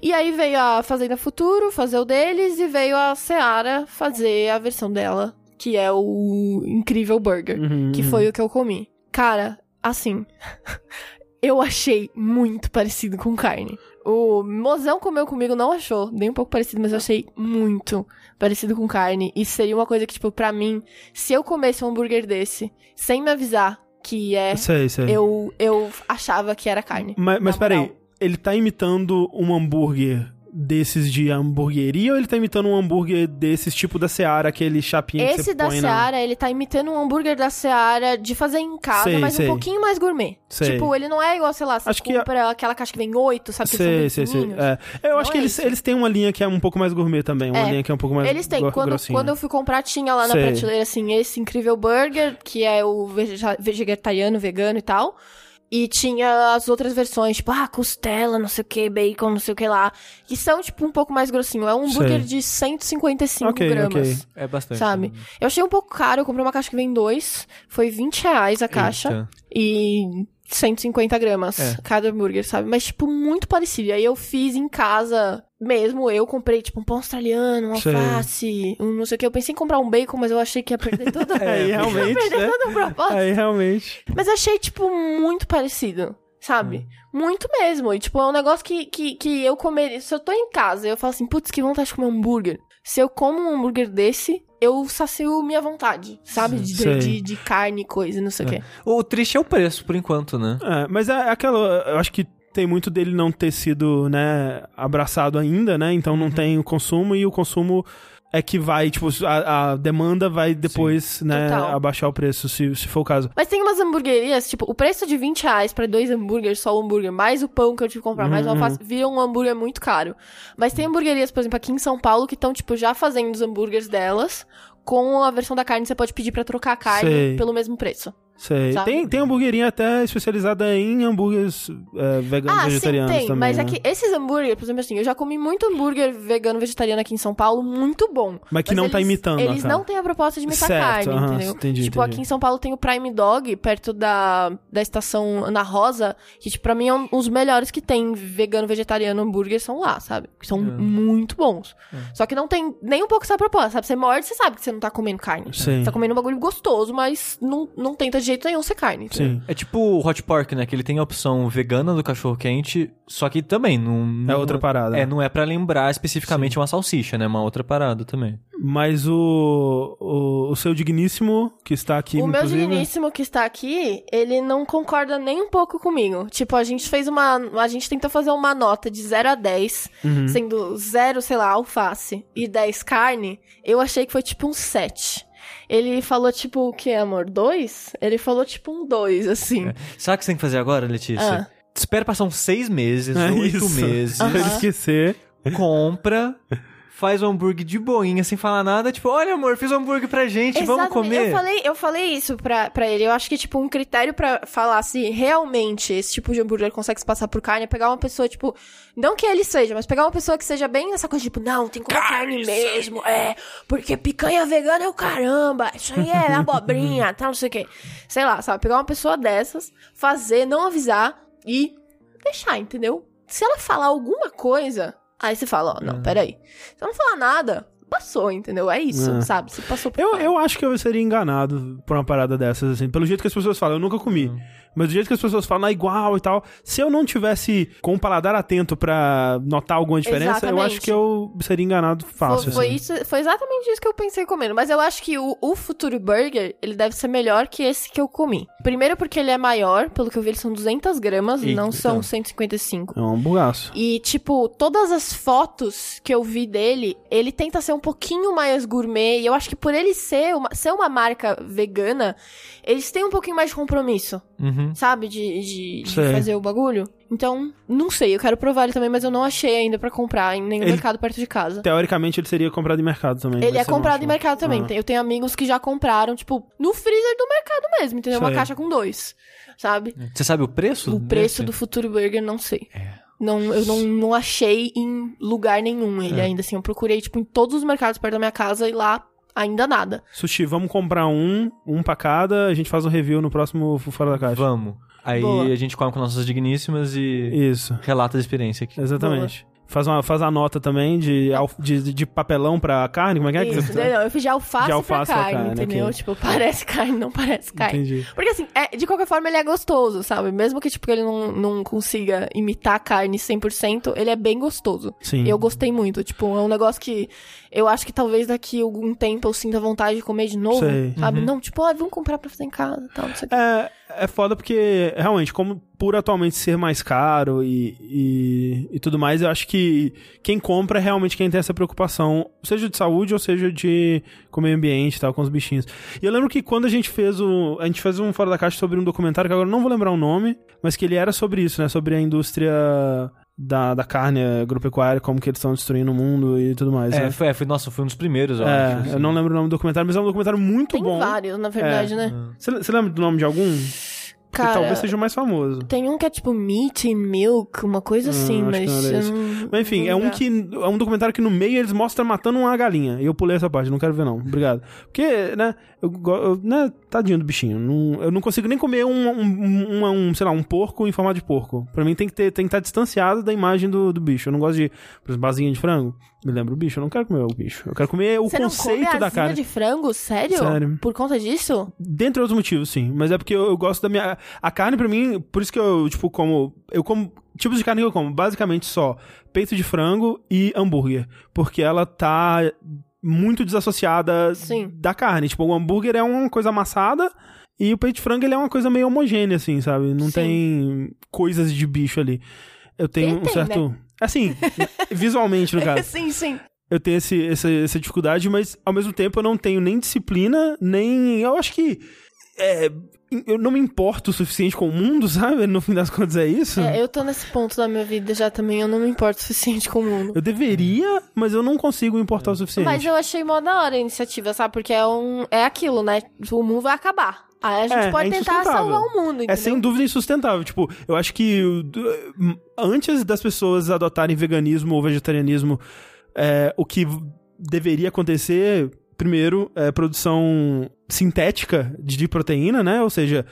E aí veio a Fazenda Futuro fazer o deles e veio a Seara fazer a versão dela, que é o Incrível Burger, Uhum, que uhum. foi o que eu comi. Cara, assim, eu achei muito parecido com carne. O mozão comeu comigo, não achou nem um pouco parecido, mas eu achei muito parecido com carne. E seria uma coisa que, tipo, pra mim, se eu comesse um hambúrguer desse, sem me avisar que é, Sei, sei. eu, eu achava que era carne. Mas, mas peraí, ele tá imitando um hambúrguer desses de hamburgueria ou ele tá imitando um hambúrguer desses tipo da Seara, aquele chapinha que Esse você da põe na... Seara, ele tá imitando um hambúrguer da Seara de fazer em casa, Sei, mas sei. um pouquinho mais gourmet. Sei. Tipo, ele não é igual, sei lá, você Acho que compra aquela caixa que vem oito, sabe? que Sei, sei, sei. É. Eu Não acho é que eles, isso. eles têm uma linha que é um pouco mais gourmet também. Uma É. linha que é um pouco mais Eles têm. Quando, grossinha. quando eu fui comprar, tinha lá na prateleira, assim, esse incrível burger, que é o vegetariano, vegano e tal. E tinha as outras versões, tipo, ah, costela, não sei o que, bacon, não sei o que lá. Que são, tipo, um pouco mais grossinho. É um hambúrguer de 155 Ok, gramas. ok. É bastante. Sabe? Eu achei um pouco caro, eu comprei uma caixa que vem dois. Foi 20 reais a caixa. Eita. E 150 gramas É. cada hambúrguer, sabe? Mas, tipo, muito parecido. E aí eu fiz em casa mesmo. Eu comprei, tipo, um pão australiano, um Sei. alface, um não sei o que. Eu pensei em comprar um bacon, mas eu achei que ia perder todo, Aí ia realmente, perder né? todo o propósito. Aí realmente. Mas achei, tipo, muito parecido. Sabe? Muito mesmo. E, tipo, é um negócio que, que, que eu comeria. Se eu tô em casa e eu falo assim, putz, que vontade de comer um hambúrguer. Se eu como um hambúrguer desse, eu sacio minha vontade, sabe? De, Sei. de, de carne e coisa, não sei o quê. O triste é o preço, por enquanto, né? É, mas é aquela. Eu acho que tem muito dele não ter sido, né, abraçado ainda, né? Então Uhum. não tem o consumo e o consumo é que vai, tipo, a, a demanda vai depois, né, Total. abaixar o preço, se, se for o caso. Mas tem umas hamburguerias, tipo, o preço de 20 reais pra dois hambúrgueres, só o hambúrguer, mais o pão que eu tive que comprar, mais o Uhum. alface, vira um hambúrguer muito caro. Mas tem hamburguerias, por exemplo, aqui em São Paulo, que estão, tipo, já fazendo os hambúrgueres delas, com a versão da carne, você pode pedir pra trocar a carne Sei. pelo mesmo preço. Sei. Sabe? Tem, tem hamburguerinha até especializada em hambúrgueres é, veganos Ah, sim, vegetarianos tem. também. mas né? é que esses hambúrguer, por exemplo, assim, eu já comi muito hambúrguer vegano vegetariano aqui em São Paulo, muito bom. Mas que não tá eles- imitando a Eles não têm a proposta de imitar Certo, carne, aham, entendeu? entendi, tipo, entendi. aqui em São Paulo tem o Prime Dog, perto da, da estação Ana Rosa, que, tipo, pra mim é um, os melhores que tem vegano, vegetariano, hambúrguer são lá, sabe? Que são muito bons. Só que não tem nem um pouco essa proposta, sabe? Você morde, você sabe que você não tá comendo carne. Sim. Você tá comendo um bagulho gostoso, mas não, não tenta de jeito nenhum ser carne. Sim. É tipo o Hot Pork, né? Que ele tem a opção vegana do cachorro quente, só que também não. não outra parada. É, não é pra lembrar especificamente uma salsicha, né? Uma outra parada também. Mas o, o, o seu digníssimo, que está aqui, O meu digníssimo que está aqui, ele não concorda nem um pouco comigo. Tipo, a gente fez uma. A gente tentou fazer uma nota de 0 a 10, Uhum. sendo 0, sei lá, alface e 10 carne. Eu achei que foi tipo um 7. Ele falou tipo o que, amor? 2? Ele falou tipo um 2, assim. É. Sabe o que você tem que fazer agora, Letícia? Ah. Espera passar uns seis meses, É oito isso. meses. Pra ele esquecer. compra, faz o hambúrguer de boinha, sem falar nada. Tipo, olha, amor, fiz um hambúrguer pra gente, vamos Exatamente. comer. Eu falei, eu falei isso pra, pra ele. Eu acho que, tipo, um critério pra falar se realmente esse tipo de hambúrguer consegue se passar por carne é pegar uma pessoa, tipo, não que ele seja, mas pegar uma pessoa que seja bem essa coisa, tipo, não, tem que comer carne mesmo, é, porque picanha vegana é o caramba, isso aí é abobrinha, tal, não sei o quê. Sei lá, sabe? Pegar uma pessoa dessas, fazer, não avisar e deixar, entendeu? Se ela falar alguma coisa, aí você fala, ó, não, peraí. Se ela não falar nada, passou, entendeu? É isso, É. sabe? Você passou por Eu, eu acho que eu seria enganado por uma parada dessas, assim. Pelo jeito que as pessoas falam, eu nunca comi. Mas do jeito que as pessoas falam, é igual e tal. Se eu não tivesse com o paladar atento pra notar alguma diferença, eu Exatamente. acho que eu seria enganado fácil. Foi, foi assim. isso, foi exatamente isso que eu pensei comendo. Mas eu acho que o, o Futuro Burger, ele deve ser melhor que esse que eu comi. Primeiro porque ele é maior, pelo que eu vi, eles são 200 gramas, Eita. não são 155. É um bugaço. E, tipo, todas as fotos que eu vi dele, ele tenta ser um pouquinho mais gourmet. E eu acho que por ele ser uma, ser uma marca vegana, eles têm um pouquinho mais de compromisso, Uhum. sabe? De, de, de fazer o bagulho. Então, não sei, eu quero provar ele também, mas eu não achei ainda pra comprar em nenhum Ele- mercado perto de casa. Teoricamente, ele seria comprado em mercado também. Ele é comprado acha? em mercado também. Ah. Eu tenho amigos que já compraram, tipo, no freezer do mercado mesmo, entendeu? Uma Sei. caixa com dois, sabe? Você sabe o preço? O preço desse? do Futuro Burger, não sei. É. Não, eu não, não achei em lugar nenhum ele É. ainda, assim. Eu procurei, tipo, em todos os mercados perto da minha casa e lá ainda nada. Sushi, vamos comprar um, um pra cada, a gente faz um review no próximo Fora da Caixa. Vamos. Aí Boa. a gente come com nossas digníssimas e Isso, relata a experiência aqui. exatamente. Faz, uma, faz a nota também de, de, de papelão pra carne, como é que é? que Isso, você- não, eu fiz de alface, De alface pra pra carne, carne, entendeu? Tipo, parece carne, não parece carne. Entendi. Porque assim, é, de qualquer forma ele é gostoso, sabe? Mesmo que tipo ele não, não consiga imitar a carne 100%, ele é bem gostoso. Sim. Eu gostei muito, tipo, é um negócio que eu acho que talvez daqui a algum tempo eu sinta vontade de comer de novo, Sei. sabe? Uhum. Não, tipo, ah, vamos comprar pra fazer em casa, tal, não sei. É, é foda porque, realmente, como por atualmente ser mais caro e, e, e tudo mais, eu acho que quem compra é realmente quem tem essa preocupação, seja de saúde ou seja de com o meio ambiente e tal, com os bichinhos. E eu lembro que quando a gente fez o. A gente fez um Fora da Caixa sobre um documentário, que agora eu não vou lembrar o nome, mas que ele era sobre isso, né? Sobre a indústria da, da carne agropecuária, como que eles estão destruindo o mundo e tudo mais. É, né? foi, é, foi- nossa, foi um dos primeiros, eu É, acho. assim. eu não lembro o nome do documentário, mas é um documentário muito Tem bom. vários, na verdade, É. né? Você você lembra do nome de algum? Que Cara, talvez seja o mais famoso. tem um que é tipo meat and milk, uma coisa assim, Hum, que mas não Mas enfim, não é um que é um documentário que no meio eles mostram matando uma galinha. E eu pulei essa parte, não quero ver não. Obrigado. Porque, né, eu, eu né, tadinho do bichinho. Não- eu não consigo nem comer um, um, um, um, sei lá, um porco em formato de porco. Pra mim tem que ter, tem que estar distanciado da imagem do, do bicho. Eu não gosto de, por exemplo, basinha de frango. Me lembra o bicho, eu não quero comer o bicho. Eu quero comer o Você não come conceito asinha da carne. de frango? Sério? Sério. Por conta disso? Dentre outros motivos, sim. Mas é porque eu, eu gosto da minha. A carne, pra mim, por isso que eu, tipo, como. Eu como. Tipos de carne que eu como, basicamente só peito de frango e hambúrguer. Porque ela tá muito desassociada Sim. da carne. Tipo, o hambúrguer é uma coisa amassada e o peito de frango ele é uma coisa meio homogênea, assim, sabe? Não Sim. tem coisas de bicho ali. Eu tenho Tem, um tem, certo. Assim, visualmente, no caso sim, sim. eu tenho esse, essa, essa dificuldade, mas ao mesmo tempo eu não tenho nem disciplina, nem. Eu acho que. é, eu não me importo o suficiente com o mundo, sabe? No fim das contas é isso. É, eu tô nesse ponto da minha vida já também, eu não me importo o suficiente com o mundo. Eu deveria, mas eu não consigo importar o suficiente. Mas eu achei mó da hora a iniciativa, sabe? Porque é um. É aquilo, né? O mundo vai acabar. Aí a gente É, pode é tentar salvar o mundo, entendeu? É sem dúvida insustentável. Tipo, eu acho que uh, antes das pessoas adotarem veganismo ou vegetarianismo, é, o que deveria acontecer, primeiro, é produção sintética de proteína, né? Ou seja,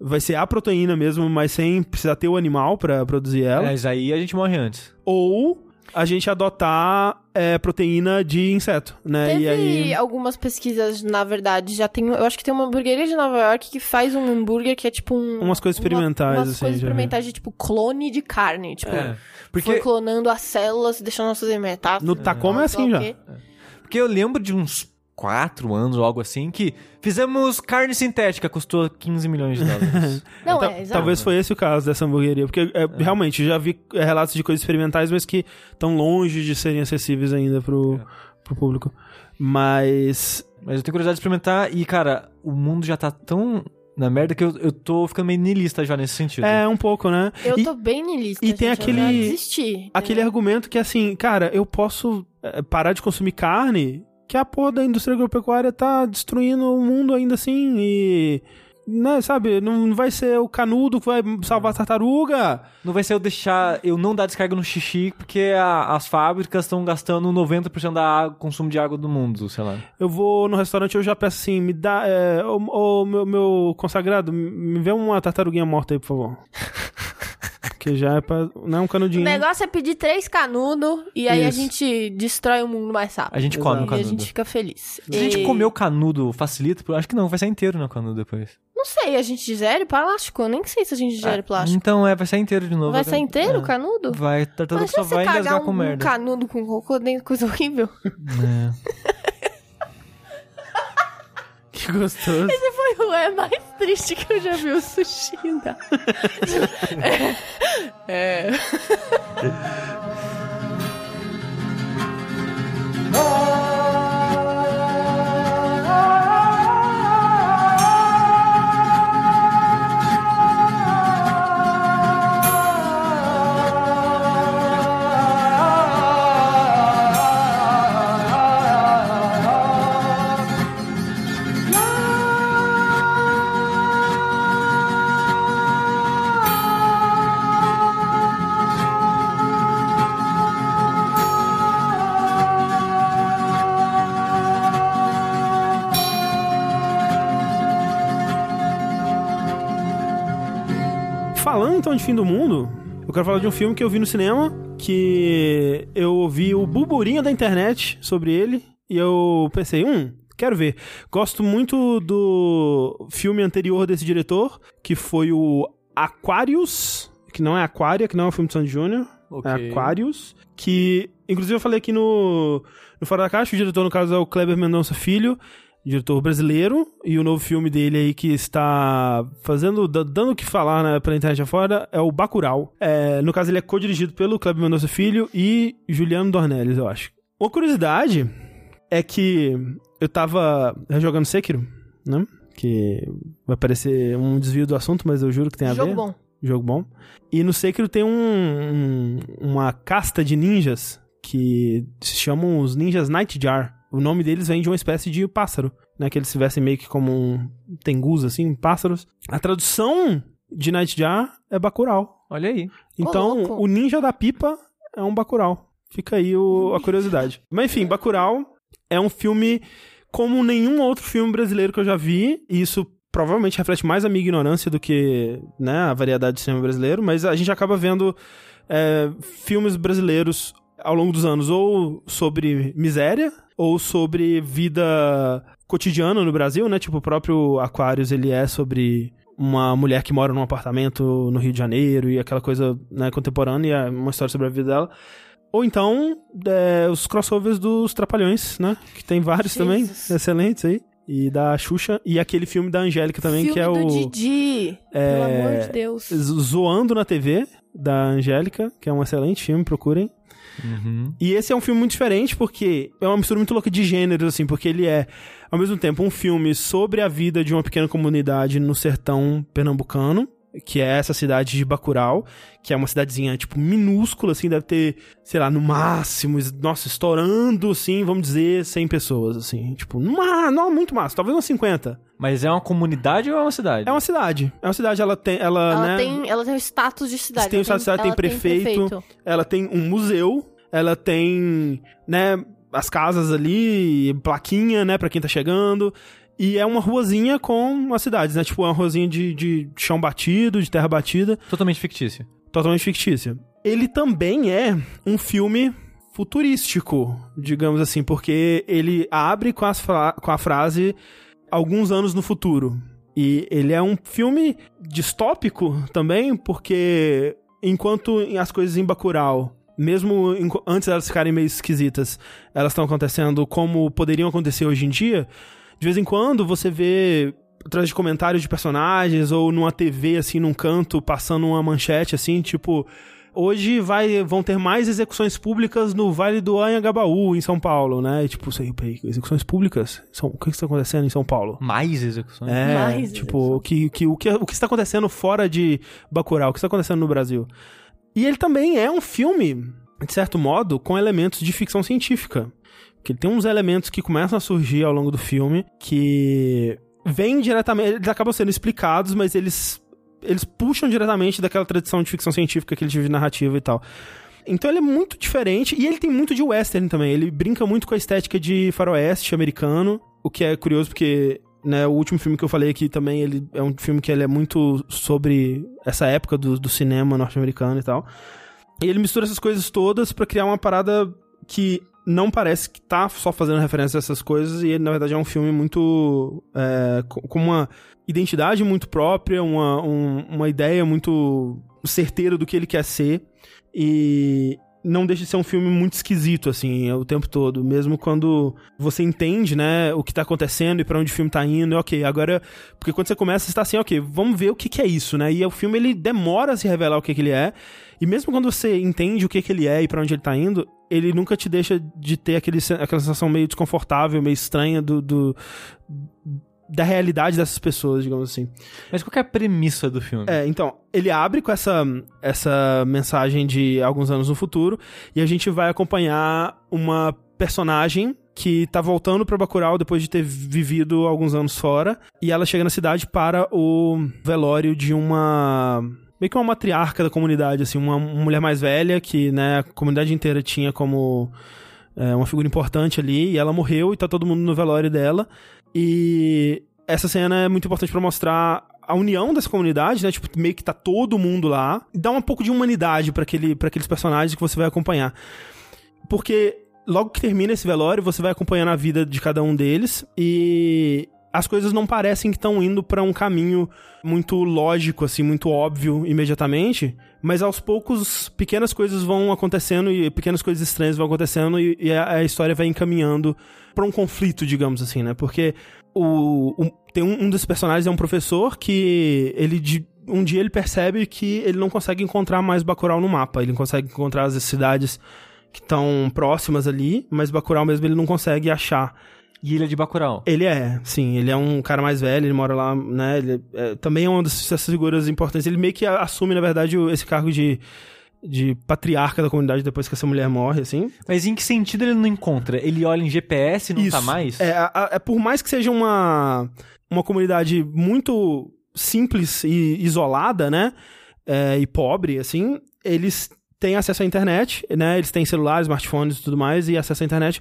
vai ser a proteína mesmo, mas sem precisar ter o animal pra produzir ela. Mas aí a gente morre antes. Ou a gente adotar é, proteína de inseto, né? Teve E aí. algumas pesquisas, na verdade, já tem. Eu acho que tem uma hamburgueria de Nova York que faz um hambúrguer que é tipo um. Umas coisas experimentais, Umas assim, coisas vi. experimentais de tipo clone de carne. Tipo, É. foi Porque, clonando as células, deixando elas fazer metástase. No Tacoma é assim já. quê. porque eu lembro de uns quatro anos ou algo assim que fizemos carne sintética, custou 15 milhões de dólares. Não, Ta- é, exato. Talvez foi esse o caso dessa hamburgueria. Porque, é, realmente, já vi é, relatos de coisas experimentais, mas que estão longe de serem acessíveis ainda pro, É. pro público. Mas. Mas eu tenho curiosidade de experimentar e, cara, o mundo já tá tão na merda que eu, eu tô ficando meio niilista já nesse sentido. É, um pouco, né? Eu E- tô bem niilista. e tem gente, aquele- Eu já desisti. Aquele argumento que, assim, cara, eu posso é, parar de consumir carne, que a porra da indústria agropecuária tá destruindo o mundo ainda assim e. Né, sabe? Não vai ser o canudo que vai salvar a tartaruga. Não vai ser eu deixar, eu não dar descarga no xixi porque a- as fábricas estão gastando 90% da água, consumo de água do mundo, sei lá. Eu vou no restaurante eu já peço assim, me dá. É, ô, ô, meu, meu consagrado, me vê uma tartaruguinha morta aí, por favor. Porque já é pra. Não é um O canudinho. negócio é pedir três canudos e aí a Isso. gente destrói o mundo mais rápido. A gente come o E a canudo. gente fica feliz. Se a gente E- comer o canudo facilita, eu acho que não, vai sair inteiro no canudo depois. Não sei, a gente digere plástico? Eu nem sei se a gente digere plástico. Então é, vai sair inteiro de novo. Vai sair inteiro o É. canudo? Vai, tartaruga Imagina só você vai cagar engasgar um, com um merda. canudo com cocô dentro, coisa horrível. É. Que gostoso. Esse foi o é mais triste que eu já vi o sushi é. é. Então de fim do mundo, eu quero falar de um filme que eu vi no cinema, que eu ouvi o burburinho da internet sobre ele, e eu pensei, hum, quero ver. Gosto muito do filme anterior desse diretor, que foi o Aquarius, que não é Aquária, que não é um filme de Sandy Júnior, é Aquarius, que inclusive eu falei aqui no, no Fora da Caixa, o diretor no caso é o Kleber Mendonça Filho, diretor brasileiro, e o novo filme dele aí que está fazendo, da- dando o que falar né, pela internet afora é o Bacurau. É, no caso ele é co-dirigido pelo Kleber Mendonça Filho e Juliano Dornelles, eu acho. Uma curiosidade é que eu tava jogando Sekiro, né? Que vai parecer um desvio do assunto, mas eu juro que tem a Jogo ver. bom. Jogo bom. E no Sekiro tem um, um- uma casta de ninjas que se chamam os ninjas Nightjar. O nome deles vem de uma espécie de pássaro, né? Que eles se vestem meio que como um tengus, assim, pássaros. A tradução de Nightjar é Bacurau. Olha aí. Então, louco. o ninja da pipa é um Bacurau. Fica aí o- a curiosidade. Mas enfim, Bacurau é um filme como nenhum outro filme brasileiro que eu já vi. E isso provavelmente reflete mais a minha ignorância do que né, a variedade do cinema brasileiro. Mas a gente acaba vendo é, filmes brasileiros ao longo dos anos ou sobre miséria ou sobre vida cotidiana no Brasil, né? Tipo, o próprio Aquarius, ele é sobre uma mulher que mora num apartamento no Rio de Janeiro e aquela coisa né, contemporânea, uma história sobre a vida dela. Ou então, é, os crossovers dos Trapalhões, né? Que tem vários também, Jesus. excelentes aí. E da Xuxa. E aquele filme da Angélica também, Filme que é do o... Didi. Pelo amor de Deus. Zoando na TV, da Angélica, que é um excelente filme, procurem. Uhum. E esse é um filme muito diferente porque é uma mistura muito louca de gêneros, assim, porque ele é, ao mesmo tempo, um filme sobre a vida de uma pequena comunidade no sertão pernambucano, que é essa cidade de Bacurau, que é uma cidadezinha, tipo, minúscula, assim, deve ter, sei lá, no máximo, nossa, estourando, assim, vamos dizer, 100 pessoas, assim, tipo, numa, não, muito massa, talvez umas 50. Mas é uma comunidade ou é uma cidade? É uma cidade. É uma cidade, ela tem. Ela, Ela, né, tem, ela tem o status de cidade. Tem o ela status de cidade, tem ela prefeito. ela tem um museu, ela tem, né, as casas ali, plaquinha, né, pra quem tá chegando. E é uma ruazinha com as cidades, né? Tipo, é uma ruazinha de, de chão batido, de terra batida, Totalmente fictício. totalmente fictícia. Ele também é um filme futurístico, digamos assim, porque ele abre com, as com a frase alguns anos no futuro. E ele é um filme distópico também, porque enquanto as coisas em Bacurau, mesmo antes delas ficarem meio esquisitas, elas estão acontecendo como poderiam acontecer hoje em dia, de vez em quando você vê atrás de comentários de personagens ou numa TV assim num canto passando uma manchete assim, tipo Hoje vai, vão ter mais execuções públicas no Vale do Anhangabaú, em São Paulo, né? E, tipo, sei, execuções públicas? São, o que está acontecendo em São Paulo? Mais execuções. É, Mais tipo, o que, que, o, que, o que está acontecendo fora de Bacurau, o que está acontecendo no Brasil. E ele também é um filme, de certo modo, com elementos de ficção científica. Que ele tem uns elementos que começam a surgir ao longo do filme que vêm diretamente, eles acabam sendo explicados, mas eles eles puxam diretamente daquela tradição de ficção científica que ele tive narrativa e tal. Então ele é muito diferente e ele tem muito de western também. Ele brinca muito com a estética de faroeste americano, o que é curioso porque né, o último filme que eu falei aqui também ele é um filme que ele é muito sobre essa época do, do cinema norte-americano e tal. E ele mistura essas coisas todas pra criar uma parada que não parece que tá só fazendo referência a essas coisas, e ele, na verdade, é um filme muito. é, com uma identidade muito própria, uma, um- uma ideia muito certeira do que ele quer ser, e não deixa de ser um filme muito esquisito, assim, o tempo todo. Mesmo quando você entende, né, o que tá acontecendo e pra onde o filme tá indo, e ok, agora. Porque quando você começa, você tá assim, ok, vamos ver o que, que é isso, né? E o filme ele demora a se revelar o que, que ele é. E mesmo quando você entende o que, que ele é e pra onde ele tá indo, ele nunca te deixa de ter aquele, aquela sensação meio desconfortável, meio estranha do, do- da realidade dessas pessoas, digamos assim. Mas qual que é a premissa do filme? É, então, ele abre com essa, essa mensagem de alguns anos no futuro e a gente vai acompanhar uma personagem que tá voltando pra Bacurau depois de ter vivido alguns anos fora e ela chega na cidade para o velório de uma meio que uma matriarca da comunidade, assim, uma mulher mais velha que, né, a comunidade inteira tinha como é, uma figura importante ali, e ela morreu e tá todo mundo no velório dela. E essa cena é muito importante pra mostrar a união dessa comunidade, né? Tipo, meio que tá todo mundo lá. Dá um pouco de humanidade pra aquele, pra aqueles personagens que você vai acompanhar. Porque logo que termina esse velório, você vai acompanhando a vida de cada um deles e as coisas não parecem que estão indo pra um caminho muito lógico, assim, muito óbvio imediatamente, mas aos poucos pequenas coisas vão acontecendo e pequenas coisas estranhas vão acontecendo e, e a, a história vai encaminhando pra um conflito, digamos assim, né? Porque o, o- tem um, um dos personagens é um professor que ele de- um dia ele percebe que ele não consegue encontrar mais Bacurau no mapa, ele consegue encontrar as cidades que estão próximas ali, mas Bacurau mesmo ele não consegue achar. E Ilha de Bacurau. Ele é, sim, ele é um cara mais velho, ele mora lá, né? Ele é, também é uma dessas figuras importantes. Ele meio que assume, na verdade, o- esse cargo de, de patriarca da comunidade depois que essa mulher morre, assim. Mas em que sentido ele não encontra? Ele olha em GPS e não tá Isso. mais? É, a- a- é por mais que seja uma, uma comunidade muito simples e isolada, né? É, e pobre, assim, eles têm acesso à internet, né? Eles têm celulares, smartphones e tudo mais, e acesso à internet.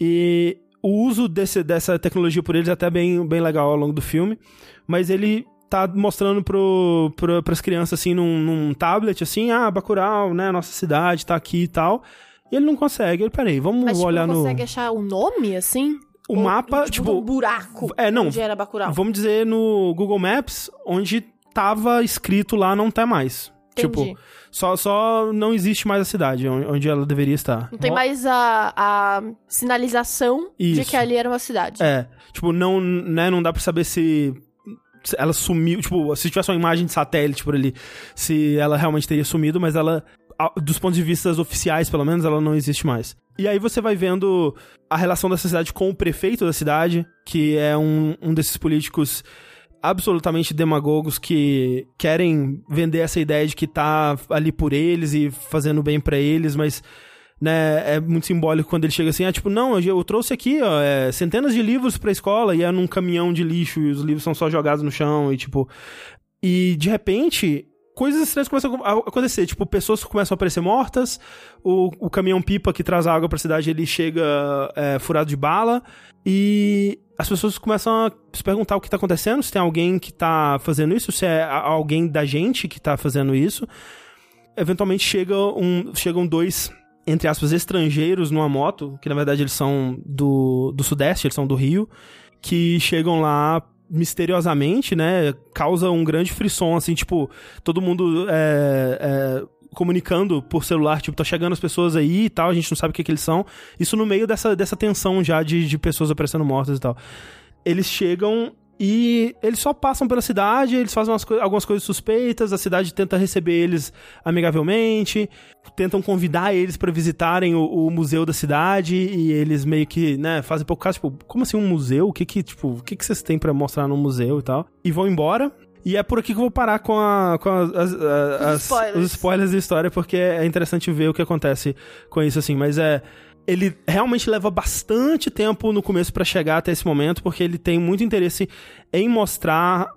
E o uso desse, dessa tecnologia por eles é até bem, bem legal ao longo do filme. Mas ele tá mostrando pro, pro, pras crianças, assim, num, num tablet, assim, ah, Bacurau, né? Nossa cidade tá aqui e tal. E ele não consegue. Ele, peraí, vamos Mas, tipo, olhar no... consegue achar o nome, assim? O Ou, mapa, tipo, tipo, um buraco é, não, onde era Bacurau. Vamos dizer no Google Maps, onde tava escrito lá não tá mais. Entendi. Tipo, só, só não existe mais a cidade onde, ela deveria estar. Não tem mais a, a sinalização de Isso. que ali era uma cidade. É, tipo, não, né, não dá pra saber se ela sumiu, tipo, se tivesse uma imagem de satélite por ali, se ela realmente teria sumido, mas ela, dos pontos de vista oficiais, pelo menos, ela não existe mais. E aí você vai vendo a relação dessa cidade com o prefeito da cidade, que é um, um desses políticos absolutamente demagogos que querem vender essa ideia de que tá ali por eles e fazendo bem pra eles, mas né, é muito simbólico quando ele chega assim, ah, tipo, não, eu, eu trouxe aqui, ó, é, centenas de livros pra escola e é num caminhão de lixo e os livros são só jogados no chão e, tipo... E, de repente, coisas estranhas começam a acontecer. Tipo, pessoas começam a aparecer mortas, o, o caminhão-pipa que traz água pra cidade, ele chega é, furado de bala, e as pessoas começam a se perguntar o que tá acontecendo, se tem alguém que tá fazendo isso, se é a- alguém da gente que tá fazendo isso. Eventualmente chega um, chegam dois, entre aspas, estrangeiros numa moto, que na verdade eles são do, do Sudeste, eles são do Rio, que chegam lá misteriosamente, né? Causa um grande frisson, assim, tipo, todo mundo é, é, comunicando por celular, tipo, tá chegando as pessoas aí e tal, a gente não sabe o que, que eles são. Isso no meio dessa, dessa tensão já de, de pessoas aparecendo mortas e tal. Eles chegam e eles só passam pela cidade, eles fazem coi- algumas coisas suspeitas, a cidade tenta receber eles amigavelmente, tentam convidar eles pra visitarem o, o museu da cidade e eles meio que, né, fazem pouco caso, tipo, como assim um museu? O que que, tipo, o que que vocês têm pra mostrar no museu e tal? E vão embora. E é por aqui que eu vou parar com, a, com as, as- as- as- spoilers. os spoilers da história, porque é interessante ver o que acontece com isso, assim. Mas é. Ele realmente leva bastante tempo no começo pra chegar até esse momento, porque ele tem muito interesse em mostrar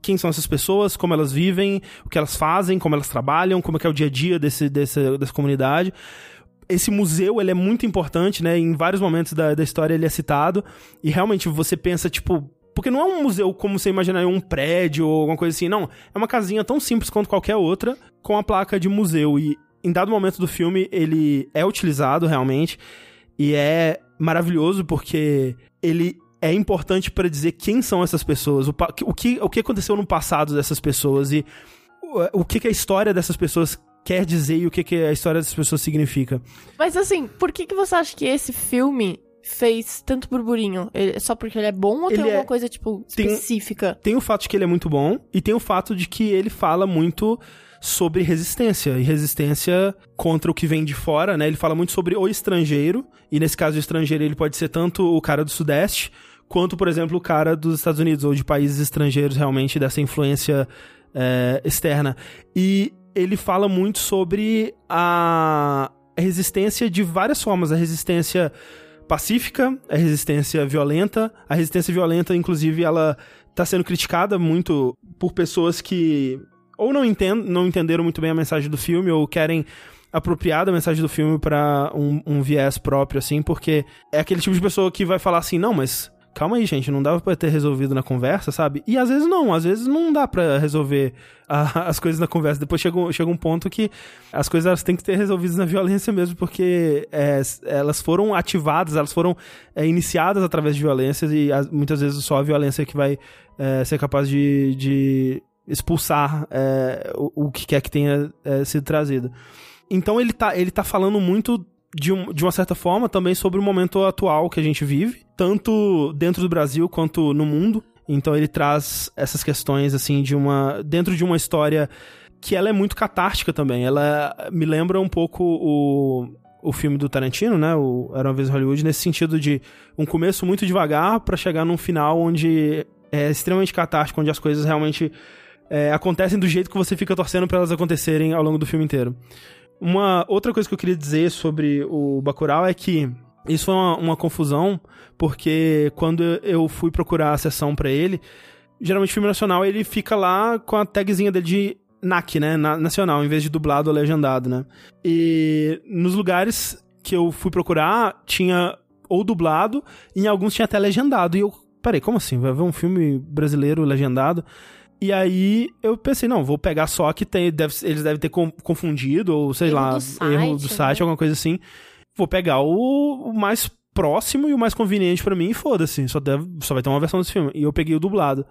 quem são essas pessoas, como elas vivem, o que elas fazem, como elas trabalham, como é que é o dia a dia desse, desse, dessa comunidade. Esse museu, ele é muito importante, né? Em vários momentos da, da história ele é citado. E realmente você pensa, tipo... Porque não é um museu como você imaginaria um prédio ou alguma coisa assim, não. É uma casinha tão simples quanto qualquer outra, com a placa de museu. E em dado momento do filme, ele é utilizado realmente. E é maravilhoso porque ele é importante pra dizer quem são essas pessoas, o, o, que, o que aconteceu no passado dessas pessoas e o, o que, que a história dessas pessoas quer dizer e o que, que a história dessas pessoas significa. Mas assim, por que, que você acha que esse filme fez tanto burburinho? Ele- só porque ele é bom ou tem Ele é- alguma coisa, tipo, tem- específica? Tem o fato de que ele é muito bom e tem o fato de que ele fala muito sobre resistência e resistência contra o que vem de fora, né? Ele fala muito sobre o estrangeiro e nesse caso o estrangeiro ele pode ser tanto o cara do sudeste quanto, por exemplo, o cara dos Estados Unidos ou de países estrangeiros realmente dessa influência é, externa. E ele fala muito sobre a resistência de várias formas, a resistência pacífica, a resistência violenta. A resistência violenta, inclusive, ela tá sendo criticada muito por pessoas que ou não, entend, não entenderam muito bem a mensagem do filme ou querem apropriar da mensagem do filme pra um, um viés próprio, assim, porque é aquele tipo de pessoa que vai falar assim, não, mas calma aí, gente, não dava pra ter resolvido na conversa, sabe? E às vezes não, às vezes não dá pra resolver a- as coisas na conversa. Depois chega, chega um ponto que as coisas elas têm que ter resolvidas na violência mesmo, porque é, elas foram ativadas, elas foram é, iniciadas através de violências e as- muitas vezes só a violência que vai é, ser capaz de, de expulsar é, o, o que quer que tenha é, sido trazido. Então ele tá, ele tá falando muito de, um- de uma certa forma também sobre o momento atual que a gente vive, tanto dentro do Brasil quanto no mundo. Então ele traz essas questões assim de uma dentro de uma história que ela é muito catártica também. Ela me lembra um pouco o, o filme do Tarantino, né? O Era uma vez Hollywood nesse sentido de um começo muito devagar pra chegar num final onde é extremamente catártico, onde as coisas realmente é, acontecem do jeito que você fica torcendo pra elas acontecerem ao longo do filme inteiro. Uma outra coisa que eu queria dizer sobre o Bacurau é que isso foi uma, uma confusão, porque quando eu fui procurar a sessão pra ele, geralmente filme nacional ele fica lá com a tagzinha dele de NAC, né? Na- nacional, em vez de dublado ou legendado, né? E nos lugares que eu fui procurar, tinha ou dublado, e em alguns tinha até legendado. E eu, peraí, como assim? Vai ver um filme brasileiro legendado? E aí eu pensei, não, vou pegar só que tem, deve- eles devem ter confundido, ou sei Erro lá, do erro do site, site, né? alguma coisa assim. Vou pegar o, o mais próximo e o mais conveniente pra mim e foda-se, só, deve- só vai ter uma versão desse filme. E eu peguei o dublado.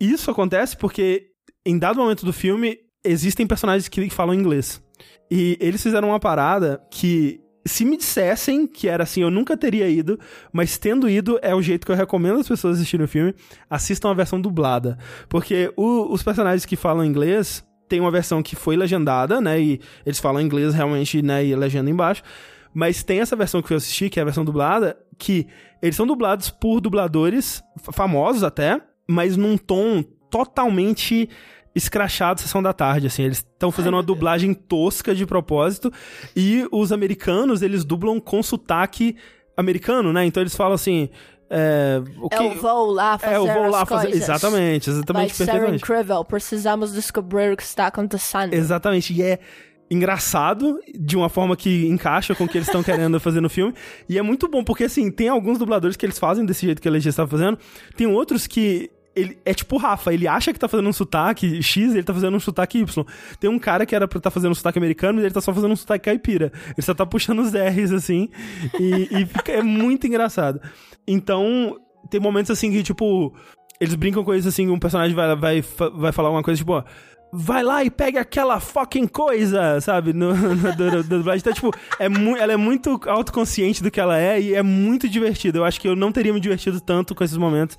Isso acontece porque, em dado momento do filme, existem personagens que falam inglês. E eles fizeram uma parada que, se me dissessem que era assim, eu nunca teria ido, mas tendo ido, é o jeito que eu recomendo as pessoas assistirem o filme. Assistam a versão dublada. Porque o- os personagens que falam inglês. Tem uma versão que foi legendada, né? E eles falam inglês realmente, né? E legenda embaixo. Mas tem essa versão que eu assisti, que é a versão dublada, que eles são dublados por dubladores fa- famosos até, mas num tom totalmente escrachado Sessão da Tarde, assim. Eles estão fazendo uma dublagem tosca de propósito. E os americanos, eles dublam com sotaque americano, né? Então eles falam assim... É, o que... Eu vou lá fazer É, eu vou lá fazer. coisas. Exatamente, exatamente, Sharon perfeitamente. Crivel, precisamos descobrir o que está acontecendo. Exatamente. E é engraçado de uma forma que encaixa com o que eles estão querendo fazer no filme. E é muito bom, porque assim, tem alguns dubladores que eles fazem desse jeito que a Legia está fazendo. Tem outros que. Ele, é tipo o Rafa, ele acha que tá fazendo um sotaque X ele tá fazendo um sotaque Y. Tem um cara que era pra estar fazendo um sotaque americano, mas ele tá só fazendo um sotaque caipira. Ele só tá puxando os R's, assim. E, e fica, é muito engraçado. Então, tem momentos assim que, tipo, eles brincam com isso assim, um personagem vai, vai, vai falar uma coisa, tipo, ó, vai lá e pega aquela fucking coisa, sabe? No, no, dublagem. Então, tipo, é ela é muito autoconsciente do que ela é e é muito divertido. Eu acho que eu não teria me divertido tanto com esses momentos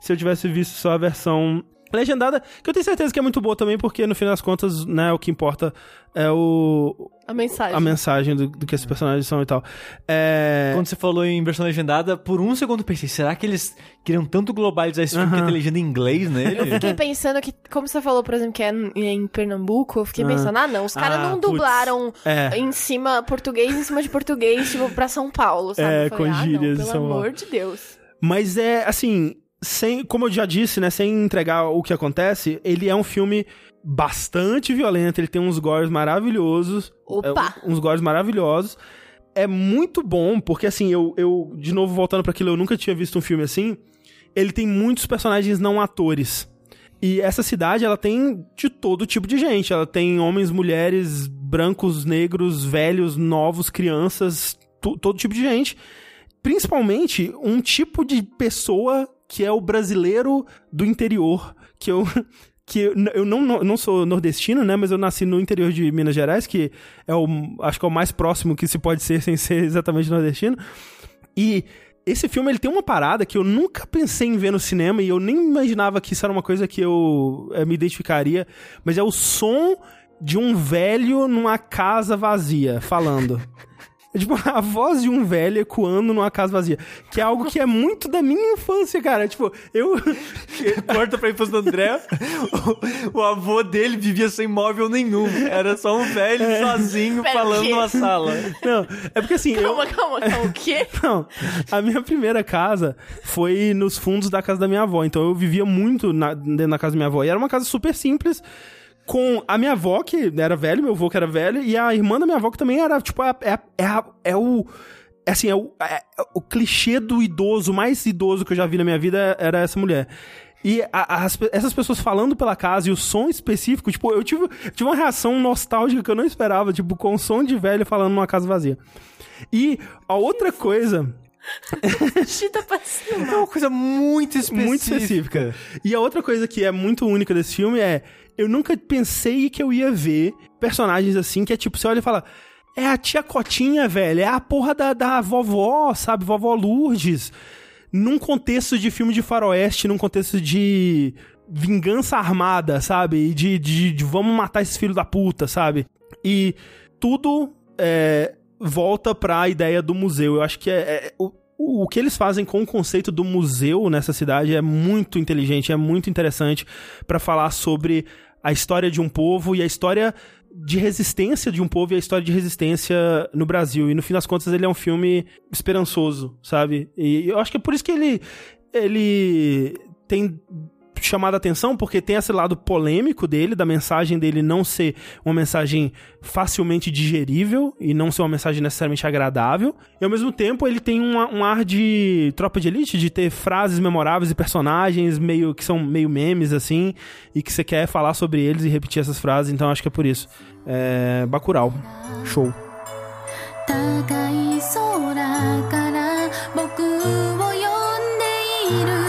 se eu tivesse visto só a versão legendada, que eu tenho certeza que é muito boa também, porque no fim das contas, né, o que importa é o, A mensagem. a mensagem do, do que esses personagens são e tal. É... Quando você falou em versão legendada, por um segundo eu pensei, será que eles queriam tanto globalizar esse filme que tem legenda em inglês nele? Eu fiquei pensando que, como você falou, por exemplo, que é em Pernambuco, eu fiquei Ah. pensando, ah, não, os caras Ah, não dublaram É. em cima, português em cima de português, tipo, pra São Paulo, sabe? É, eu falei, com ah, gírias não, de pelo São Paulo. amor de Deus. Mas é assim, sem, como eu já disse, né, sem entregar o que acontece, ele é um filme bastante violento, ele tem uns gores maravilhosos. Opa! é, uns gores maravilhosos. É muito bom, porque assim, eu, eu de novo voltando pra aquilo, eu nunca tinha visto um filme assim. Ele tem muitos personagens não atores. E essa cidade, ela tem de todo tipo de gente. Ela tem homens, mulheres, brancos, negros, velhos, novos, crianças, todo tipo de gente. Principalmente um tipo de pessoa que é o brasileiro do interior, que eu que eu, não, não, sou nordestino, né, mas eu nasci no interior de Minas Gerais, que é o acho que é o mais próximo que se pode ser sem ser exatamente nordestino. E esse filme ele tem uma parada que eu nunca pensei em ver no cinema e eu nem imaginava que isso era uma coisa que eu eh, me identificaria, mas é o som de um velho numa casa vazia falando. É tipo a voz de um velho ecoando numa casa vazia. Que é algo que é muito da minha infância, cara. Tipo, eu. Corta pra infância do André, o, o avô dele vivia sem móvel nenhum. Era só um velho sozinho Pera, falando numa sala. Não, é porque assim, eu. Calma, calma, calma, o quê? Não, a minha primeira casa foi nos fundos da casa da minha avó. Então eu vivia muito na, dentro da casa da minha avó. E era uma casa super simples. Com a minha avó, que era velho, meu avô que era velho, e a irmã da minha avó, que também era, tipo, é, é, é, é o. É assim, é o, é- é o clichê do idoso, mais idoso que eu já vi na minha vida era essa mulher. E a- as essas pessoas falando pela casa e o som específico, tipo, eu tive, tive uma reação nostálgica que eu não esperava, tipo, com o som de velho falando numa casa vazia. E a outra coisa Chita pra cima. É uma coisa muito específica. muito específica. E a outra coisa que é muito única desse filme é eu nunca pensei que eu ia ver personagens assim que é tipo, você olha e fala. É a tia Cotinha, velho. É a porra da, da vovó, sabe? Vovó Lourdes. Num contexto de filme de faroeste, num contexto de vingança armada, sabe? De, de, de vamos matar esses filhos da puta, sabe? E tudo é, volta pra ideia do museu. Eu acho que é, é- o, o que eles fazem com o conceito do museu nessa cidade é muito inteligente, é muito interessante pra falar sobre a história de um povo e a história de resistência de um povo e a história de resistência no Brasil. E no fim das contas ele é um filme esperançoso, sabe? E eu acho que é por isso que ele ele tem chamado a atenção porque tem esse lado polêmico dele, da mensagem dele não ser uma mensagem facilmente digerível e não ser uma mensagem necessariamente agradável. E ao mesmo tempo ele tem um, um ar de tropa de elite, de ter frases memoráveis e personagens meio que são meio memes assim, e que você quer falar sobre eles e repetir essas frases, então acho que é por isso. É, Bacurau. Show. 高い空から僕を呼んでいる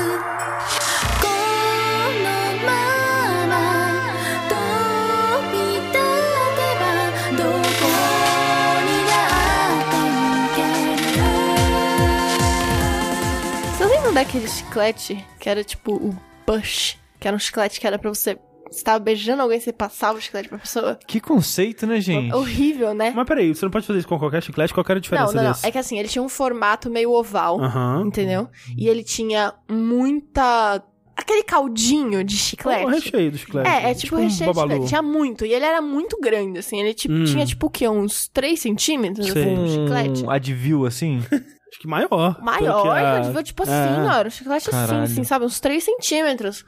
Daquele chiclete que era tipo o Bush? Que era um chiclete que era pra você. Você tava beijando alguém, você passava o chiclete pra pessoa? Que conceito, né, gente? Horrível, né? Mas peraí, você não pode fazer isso com qualquer chiclete? Qual que era a diferença Não, não, não. É que assim, ele tinha um formato meio oval. Entendeu? E ele tinha muita aquele caldinho de chiclete. O recheio do chiclete. É, é tipo, um recheio de babalu. chiclete. Tinha muito. E ele era muito grande, assim. Ele tipo, Hum. tinha, tipo, o quê? Uns 3 centímetros, Sei. assim, de chiclete. Um Advil, assim. Acho que maior. Maior, a- eu tipo assim, é. ó, era um chiclete Caralho. assim, assim, sabe? Uns 3 centímetros.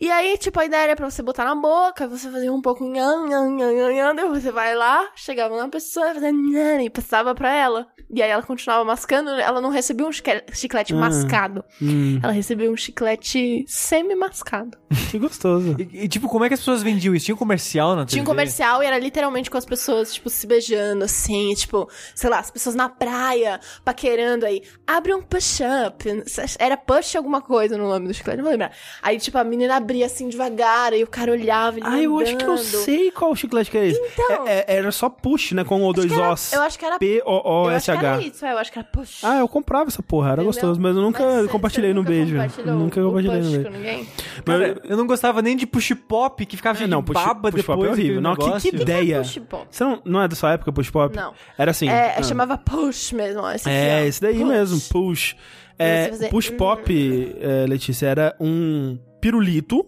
E aí, tipo, a ideia era pra você botar na boca, você fazia um pouco nham, nham, nham, nham, nham, daí você vai lá, chegava na pessoa, fazia nham, e passava pra ela. E aí ela continuava mascando, ela não recebia um chiclete Ah. mascado. Hum, Ela recebia um chiclete semi-mascado. que gostoso. E, e, tipo, como é que as pessoas vendiam isso? Tinha um comercial na Tinha um TV? comercial e era literalmente com as pessoas, tipo, se beijando, assim, tipo, sei lá, as pessoas na praia, paquerando aí. Abre um push-up. Era push alguma coisa no nome do chiclete, não vou lembrar. Aí, tipo, a menina abria assim devagar, e o cara olhava, ele Ah, eu acho que eu sei qual chiclete que é esse. Então. É- é- era só push, né? Com o dois que Os. eu acho que era- Eu acho que P-O-O-S-H. era isso, é, eu acho que era push. Ah, eu comprava essa porra, era Entendeu? gostoso, mas eu nunca Mas compartilhei no nunca beijo. Nunca compartilhei no beijo. com ninguém? Cara, eu não gostava nem de push pop, que ficava É, não, de push, baba push pop depois. é horrível. Não, que, que ideia. Push pop. Você não, não é da sua época, push pop? Não. Era assim. É, ah. chamava push mesmo, esse É, esse daí Push. mesmo, push. É, fazer- push pop, é, Letícia, era um pirulito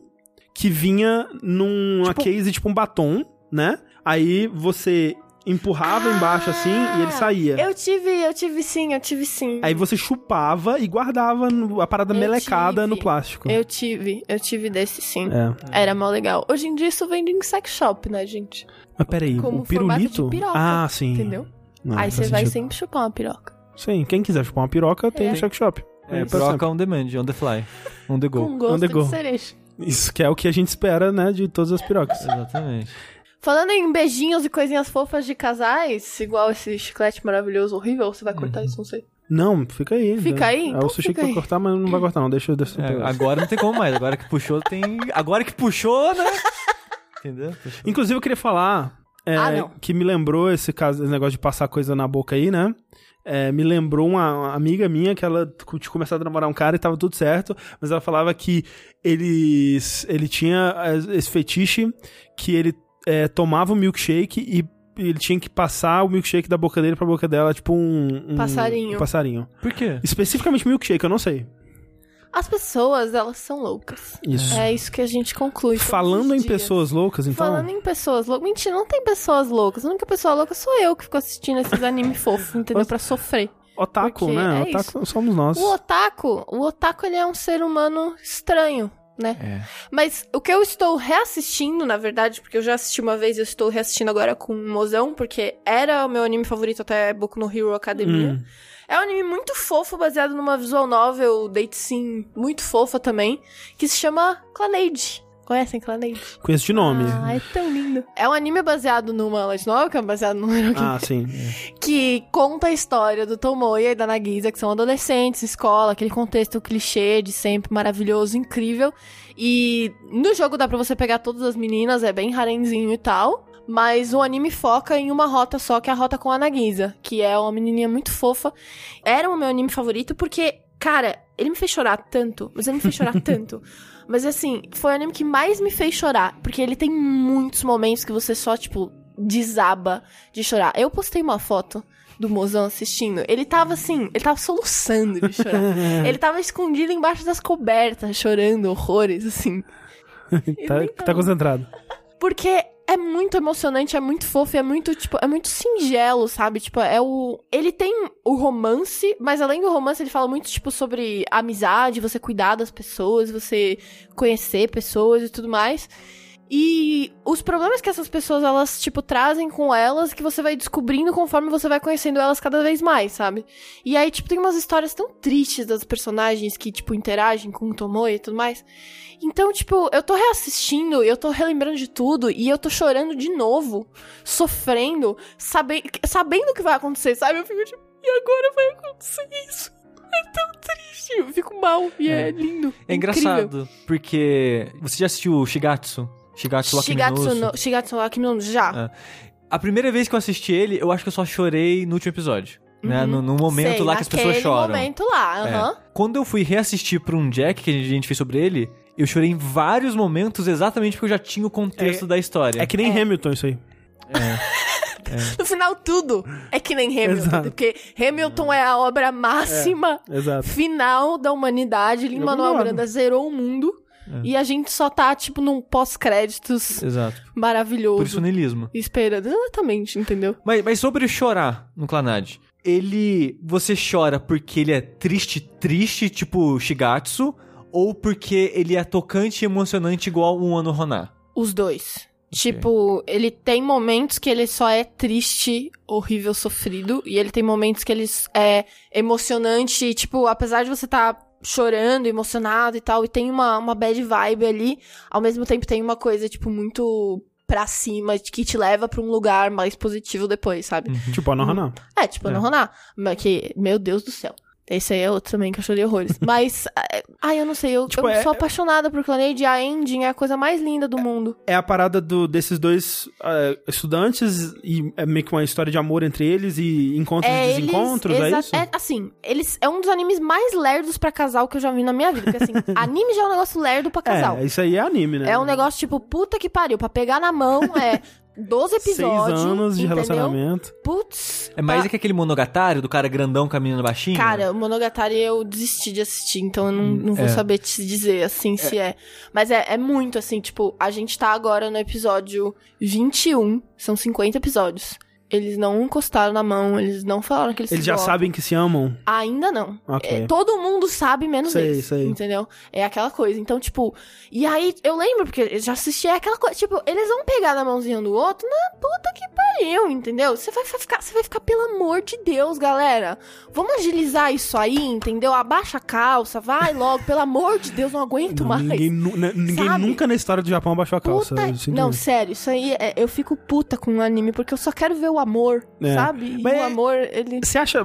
que vinha numa case, tipo um batom, né? Aí você empurrava embaixo assim e ele saía. Eu tive, eu tive sim, eu tive sim. Aí você chupava e guardava a parada Eu melecada tive. no plástico. Eu tive, eu tive desse sim. É. Era mó legal. Hoje em dia isso vende em sex shop, né, gente? Mas peraí, Como o pirulito? piroca, ah, sim. Entendeu? Não, Aí faz você vai sempre chupar uma piroca. Sim, quem quiser chupar uma piroca, tem É. no Shack Shop. É, troca sempre. on demand, on the fly. On the go. Com gosto On the go. de cereja. Isso que é o que a gente espera, né, de todas as pirocas. Exatamente. Falando em beijinhos e coisinhas fofas de casais, igual esse chiclete maravilhoso, horrível, você vai cortar isso, não sei. Não, fica aí. Fica né? aí? É Então o sushi fica que vai cortar, mas não vai cortar, não. Deixa eu É, agora não tem como mais. Agora que puxou, tem. Agora que puxou, né? Entendeu? Puxou. Inclusive, eu queria falar é, Ah, que me lembrou esse caso, esse negócio de passar coisa na boca aí, né? É, me lembrou uma, uma amiga minha que ela tinha começado a namorar um cara e tava tudo certo, mas ela falava que eles, ele tinha esse fetiche que ele é, tomava o milkshake e ele tinha que passar o milkshake da boca dele pra boca dela, tipo um, um Passarinho. um passarinho. Por quê? Especificamente milkshake, eu não sei. As pessoas, elas são loucas. Isso. É isso que a gente conclui. Falando em dias. pessoas loucas, então. Falando em pessoas loucas. Mentira, não tem pessoas loucas. A única pessoa louca sou eu que fico assistindo esses animes fofos, entendeu? Pra sofrer. Otaku, Porque né? é Otaku somos nós. O otaku, o otaku ele é um ser humano estranho, né? É. Mas o que eu estou reassistindo, na verdade, porque eu já assisti uma vez e eu estou reassistindo agora com um mozão, porque era o meu anime favorito até Boku no Hero Academia. Hum. É um anime muito fofo, baseado numa visual novel, date sim, muito fofa também, que se chama Clannade. Conhecem Clannade? Conheço de nome. Ah, é tão lindo. É um anime baseado numa light novel, que é baseado num Ah, sim. que conta a história do Tomoya e da Nagisa, que são adolescentes, escola, aquele contexto clichê de sempre maravilhoso, incrível. E no jogo dá pra você pegar todas as meninas, é bem harenzinho e tal. Mas o anime foca em uma rota só, que é a rota com a Nagisa, que é uma menininha muito fofa. Era o meu anime favorito porque, cara, ele me fez chorar tanto, mas ele me fez chorar tanto. Mas assim, foi o anime que mais me fez chorar, porque ele tem muitos momentos que você só, tipo, desaba de chorar. Eu postei uma foto do mozão assistindo. Ele tava assim, ele tava soluçando de chorar. ele tava escondido embaixo das cobertas, chorando horrores, assim. tá, tá concentrado. Porque é muito emocionante, é muito fofo, é muito, tipo, é muito singelo, sabe? Tipo, é o. Ele tem o romance, mas além do romance, ele fala muito, tipo, sobre amizade, você cuidar das pessoas, você conhecer pessoas e tudo mais. E os problemas que essas pessoas, elas, tipo, trazem com elas, que você vai descobrindo conforme você vai conhecendo elas cada vez mais, sabe? E aí, tipo, tem umas histórias tão tristes das personagens que, tipo, interagem com o Tomoe e tudo mais. Então, tipo, eu tô reassistindo, eu tô relembrando de tudo, e eu tô chorando de novo, sofrendo, sabe, sabendo o que vai acontecer, sabe? Eu fico tipo, e agora vai acontecer isso? É tão triste, eu fico mal, e é, lindo. É engraçado, porque. Você já assistiu Shigatsu? Shigatsu wa Kimi no Shigatsu no, Shigatsu no no já. A primeira vez que eu assisti ele, eu acho que eu só chorei no último episódio. Né? No, no momento Uhum. Sei, lá que as pessoas choram. momento lá, É. aham. Quando eu fui reassistir pra um Jack que a gente fez sobre ele, eu chorei em vários momentos exatamente porque eu já tinha o contexto É- da história. É que nem Hamilton isso aí. No final, tudo é que nem Hamilton, Exato. porque Hamilton é a obra máxima Exato. final da humanidade. Concordo. Miranda zerou o mundo. E a gente só tá, tipo, num pós-créditos Exato. maravilhoso. Por isso. Esperando. Exatamente, entendeu? Mas, mas sobre chorar no Clanad, ele. Você chora porque ele é triste, triste, tipo Shigatsu, ou porque ele é tocante e emocionante igual um ano Roná? Os dois. Tipo, ele tem momentos que ele só é triste, horrível, sofrido. E ele tem momentos que ele é emocionante. Tipo, apesar de você tá chorando, emocionado e tal, e tem uma, uma bad vibe ali, ao mesmo tempo tem uma coisa, tipo, muito pra cima, que te leva pra um lugar mais positivo depois, sabe? Tipo, a Nohana. É, tipo, É. no Roná. Mas que, meu Deus do céu. Esse aí é outro também que eu chorei horrores. Mas, é, ai, eu não sei, eu, Tipo, eu é- sou apaixonada por Clannad. A ending é a coisa mais linda do mundo. É a parada do, desses dois ah, estudantes e é meio que uma história de amor entre eles e encontros e eles- desencontros, é exa- isso? É, assim, eles é um dos animes mais lerdos pra casal que eu já vi na minha vida. Porque, assim, anime já é um negócio lerdo pra casal. É, isso aí é anime, né? É um negócio tipo, puta que pariu, pra pegar na mão é 12 episódios. Seis anos de entendeu? relacionamento. Putz. É mais tá- que aquele monogatari do cara grandão caminhando baixinho? Cara, o Monogatari eu desisti de assistir, então eu não, não vou é. saber te dizer, assim, se é. Mas é, é muito, assim, tipo, a gente tá agora no episódio 21, são 50 episódios. Eles não encostaram na mão, eles não falaram que eles Eles já gostam. sabem que se amam. Ainda não. Ok. É, todo mundo sabe, menos Sei, eles. sei. Entendeu? É aquela coisa. Então, tipo. E aí, eu lembro, porque eu já assisti é aquela coisa. Tipo, eles vão pegar na mãozinha do outro na puta que pariu, entendeu? Você vai ficar, você vai ficar, pelo amor de Deus, galera. Vamos agilizar isso aí, entendeu? Abaixa a calça, vai logo, pelo amor de Deus, não aguento Não, mais. ninguém né, ninguém nunca na história do Japão abaixou a calça. Puta... Não, sério, isso aí é- eu fico puta com o anime, porque eu só quero ver o amor, É. sabe? E Mas o é- amor, ele. Você acha.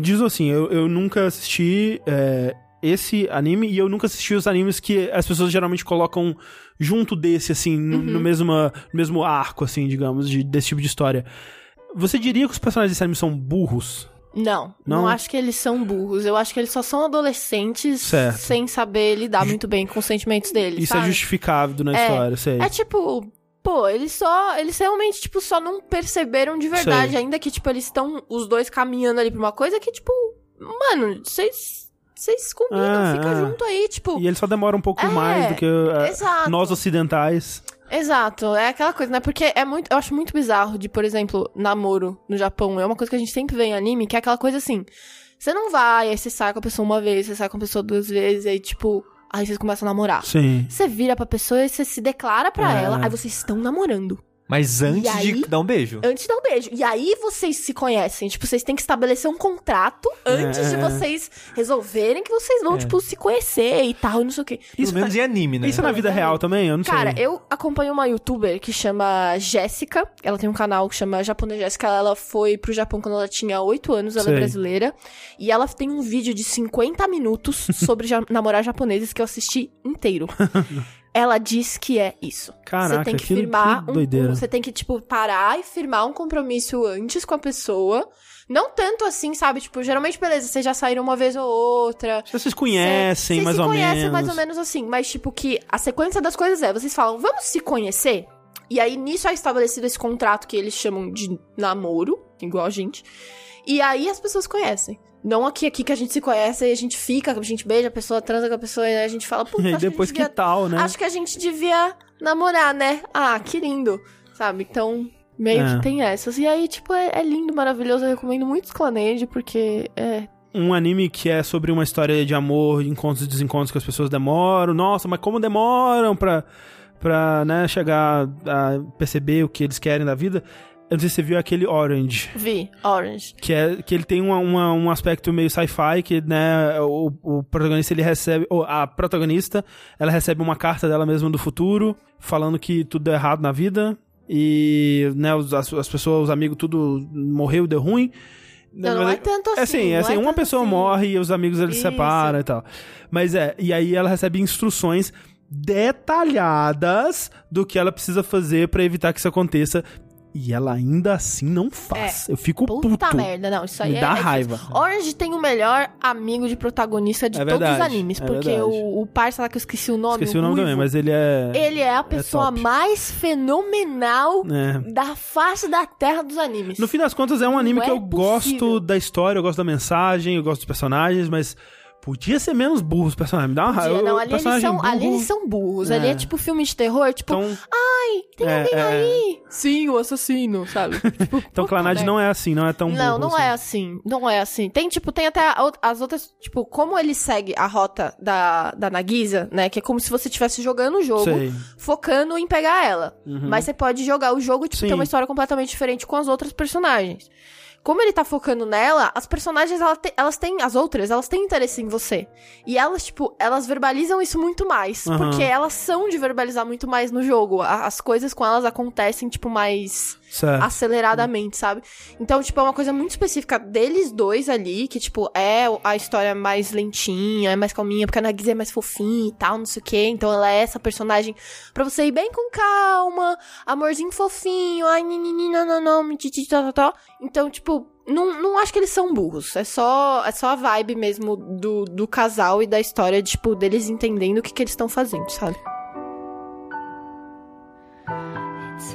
Diz assim, eu, eu nunca assisti é, esse anime e eu nunca assisti os animes que as pessoas geralmente colocam junto desse, assim, no, Uhum. no mesmo, no mesmo arco, assim, digamos, de- desse tipo de história. Você diria que os personagens desse anime são burros? Não, não, Não? acho que eles são burros. Eu acho que eles só são adolescentes Certo. sem saber lidar muito bem com os sentimentos deles. Isso é sabe? justificável na É, história, sei. É tipo, pô, eles só. Eles realmente, tipo, só não perceberam de verdade. Sei. Ainda que, tipo, eles estão os dois caminhando ali pra uma coisa que, tipo, mano, vocês. Vocês combinam, Ah, fica ah. junto aí, tipo. E ele só demora um pouco É, mais do que uh, exato. nós ocidentais. Exato, é aquela coisa, né? Porque é muito. Eu acho muito bizarro de, por exemplo, namoro no Japão. É uma coisa que a gente sempre vê em anime, que é aquela coisa assim. Você não vai, aí você sai com a pessoa uma vez, você sai com a pessoa duas vezes, aí tipo. Aí vocês começam a namorar. Sim. Você vira pra pessoa e você se declara pra É. ela, aí vocês estão namorando. Mas antes aí? de dar um beijo. Antes de dar um beijo. E aí vocês se conhecem. Tipo, vocês têm que estabelecer um contrato antes de É. vocês resolverem que vocês vão, tipo, se conhecer e tal, e não sei o quê. Pelo menos em anime, né? Isso é na vida real também? Eu não Cara, sei. eu acompanho uma youtuber que chama Jéssica. Ela tem um canal que chama Japonês Jéssica. Ela foi pro Japão quando ela tinha 8 anos, ela Sei. é brasileira. E ela tem um vídeo de 50 minutos sobre ja- namorar japoneses que eu assisti inteiro. ela diz que é isso. Caraca, você tem que que- firmar que doideira. um. Você tem que, tipo, parar e firmar um compromisso antes com a pessoa. Não tanto assim, sabe? Tipo, geralmente, beleza, vocês já saíram uma vez ou outra. Vocês conhecem, Vocês mais ou conhecem menos. mais ou menos assim, mas tipo que a sequência das coisas é, vocês falam, vamos se conhecer? E aí nisso é estabelecido esse contrato que eles chamam de namoro, igual a gente. E aí as pessoas conhecem. Não aqui, aqui que a gente se conhece e a gente fica, a gente beija a pessoa, transa com a pessoa e a gente fala, E aí acho depois que, que a gente devia, tal, né? acho que a gente devia namorar, né? Ah, que lindo. Sabe? Então, meio É. que tem essas. E aí, tipo, é, é lindo, maravilhoso. Eu recomendo muito Sclanade, porque é um anime que é sobre uma história de amor, de encontros e desencontros que as pessoas demoram. Nossa, mas como demoram pra, pra né, chegar a perceber o que eles querem da vida. Eu não sei se você viu aquele Orange. Vi, Orange. Que, é, que ele tem uma, uma- um aspecto meio sci-fi, que, né, o, o protagonista, ele recebe... Ou a protagonista, ela recebe uma carta dela mesma do futuro, falando que tudo deu errado na vida. E, né, as, as pessoas, os amigos, tudo morreu, deu ruim. Não, não é tanto assim. É assim, é assim, uma tanto pessoa assim. morre e os amigos eles se separam e tal. Mas é, e aí ela recebe instruções detalhadas do que ela precisa fazer pra evitar que isso aconteça. E ela ainda assim não faz. Eu fico Puta puto. merda, não, isso aí Me é, dá é raiva. difícil. Orange tem o melhor amigo de protagonista de É todos os animes, é porque o, o parça lá que eu esqueci o nome, Esqueci o nome ruivo, também, mas ele é. ele é a pessoa mais fenomenal é. da face da terra dos animes. No fim das contas, é um anime Não que é eu gosto possível. da história, eu gosto da mensagem, eu gosto dos personagens, mas Podia ser menos burro os personagens. Me dá uma raiva. Podia, não, ali eles, personagem são, ali burro- eles são burros. Ali É. é tipo filme de terror, tipo, Então, ai, tem é, alguém é. aí. Sim, o assassino, sabe? tipo, então Clanad não é assim, não é tão Não, burro não assim. é assim. Não é assim. Tem, tipo, tem até as outras. Tipo, como ele segue a rota da, da Nagisa, né? Que é como se você estivesse jogando o jogo, Sei. focando em pegar ela. Mas você pode jogar o jogo e, tipo, Sim. ter uma história completamente diferente com as outras personagens. Como ele tá focando nela, as personagens, ela te- elas têm, as outras, elas têm interesse em você. E elas, tipo, elas verbalizam isso muito mais. Aham. Porque elas são de verbalizar muito mais no jogo. A- As coisas com elas acontecem, tipo, mais Certo. aceleradamente, sabe? Então, tipo, é uma coisa muito específica deles dois ali, que, tipo, é a história mais lentinha, é mais calminha, porque a Nagisa é mais fofinha e tal, não sei o quê. Então, ela é essa personagem pra você ir bem com calma, amorzinho fofinho, ai, não, não, não, tá, tá, tá. Então, tipo, não, não acho que eles são burros. É só, é só a vibe mesmo do, do casal e da história, tipo, deles entendendo o que, que eles estão fazendo, sabe? It's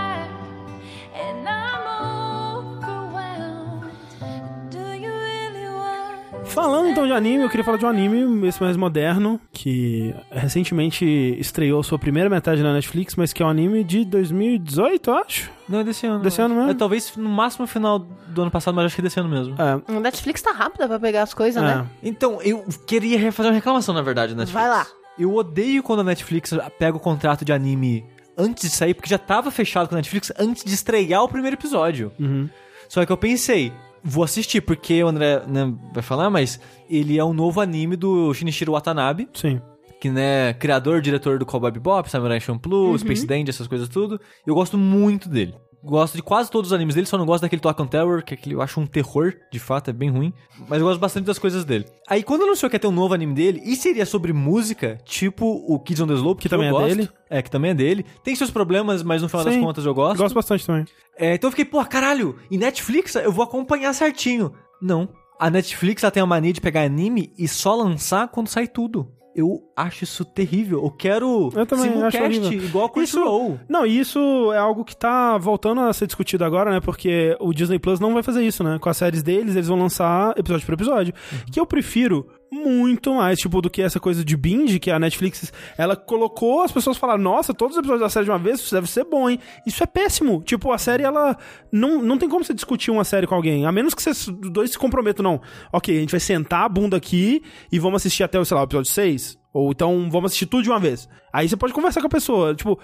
Falando então de anime, eu queria falar de um anime, esse mais moderno, que recentemente estreou sua primeira metade na Netflix, mas que é um anime de 2018, eu acho. Não, é desse ano. Desse ano mesmo? É, talvez no máximo final do ano passado, mas acho que desse ano mesmo. É, A Netflix tá rápida pra pegar as coisas, né? Então, eu queria fazer uma reclamação, na verdade, na Netflix. Vai lá. Eu odeio quando a Netflix pega o contrato de anime antes de sair, porque já tava fechado com a Netflix antes de estrear o primeiro episódio. Uhum. Só que eu pensei, vou assistir, porque o André né, vai falar, mas ele é um novo anime do Shinichiro Watanabe, sim. que né, criador, diretor do Cowboy Bebop, Samurai Champloo, Space Dandy, essas coisas tudo. Eu gosto muito dele. Gosto de quase todos os animes dele, só não gosto daquele Talk on Terror, que é eu acho um terror, de fato, é bem ruim. Mas eu gosto bastante das coisas dele. Aí quando anunciou que ia ter um novo anime dele, e seria sobre música, tipo o Kids on the Slope, Que também eu é gosto. dele. É, que também é dele. Tem seus problemas, mas no final das Sim. contas eu gosto. Gosto bastante também. É, então eu fiquei, pô, caralho, e Netflix eu vou acompanhar certinho. Não. A Netflix ela tem a mania de pegar anime e só lançar quando sai tudo. Eu acho isso terrível. Eu quero Eu também acho simulcast horrível. igual a Crunchyroll. Não, e isso é algo que tá voltando a ser discutido agora, né? Porque o Disney Plus não vai fazer isso, né? Com as séries deles, eles vão lançar episódio por episódio. Que eu prefiro muito mais, tipo, do que essa coisa de binge, que a Netflix, ela colocou, as pessoas falaram, nossa, todos os episódios da série de uma vez, isso deve ser bom, hein? Isso é péssimo. Tipo, a série, ela, não, não tem como você discutir uma série com alguém, a menos que vocês dois se comprometam, não. Ok, a gente vai sentar a bunda aqui e vamos assistir até, sei lá, o episódio 6. Ou então vamos assistir tudo de uma vez. Aí você pode conversar com a pessoa. Tipo,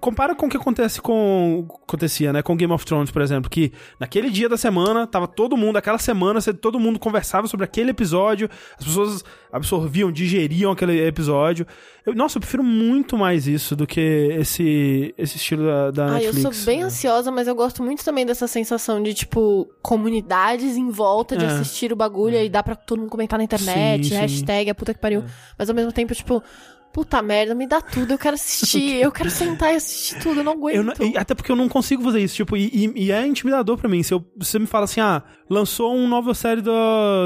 compara com o que acontece com. Acontecia, né? Com Game of Thrones, por exemplo. Que naquele dia da semana, tava todo mundo, aquela semana, todo mundo conversava sobre aquele episódio. As pessoas absorviam, digeriam aquele episódio. Eu- nossa, eu prefiro muito mais isso do que esse, esse estilo da, da Ah, eu Netflix. sou bem ansiosa, mas eu gosto muito também dessa sensação de, tipo, comunidades em volta de É. assistir o bagulho e dá pra todo mundo comentar na internet, Sim, sim. hashtag, a puta que pariu. Mas ao mesmo tempo, tipo, puta merda, me dá tudo, eu quero assistir, eu quero sentar e assistir tudo, eu não aguento. Eu não- até porque eu não consigo fazer isso, tipo, e, e- e é intimidador pra mim. Se eu- você me fala assim, ah, lançou uma nova série da,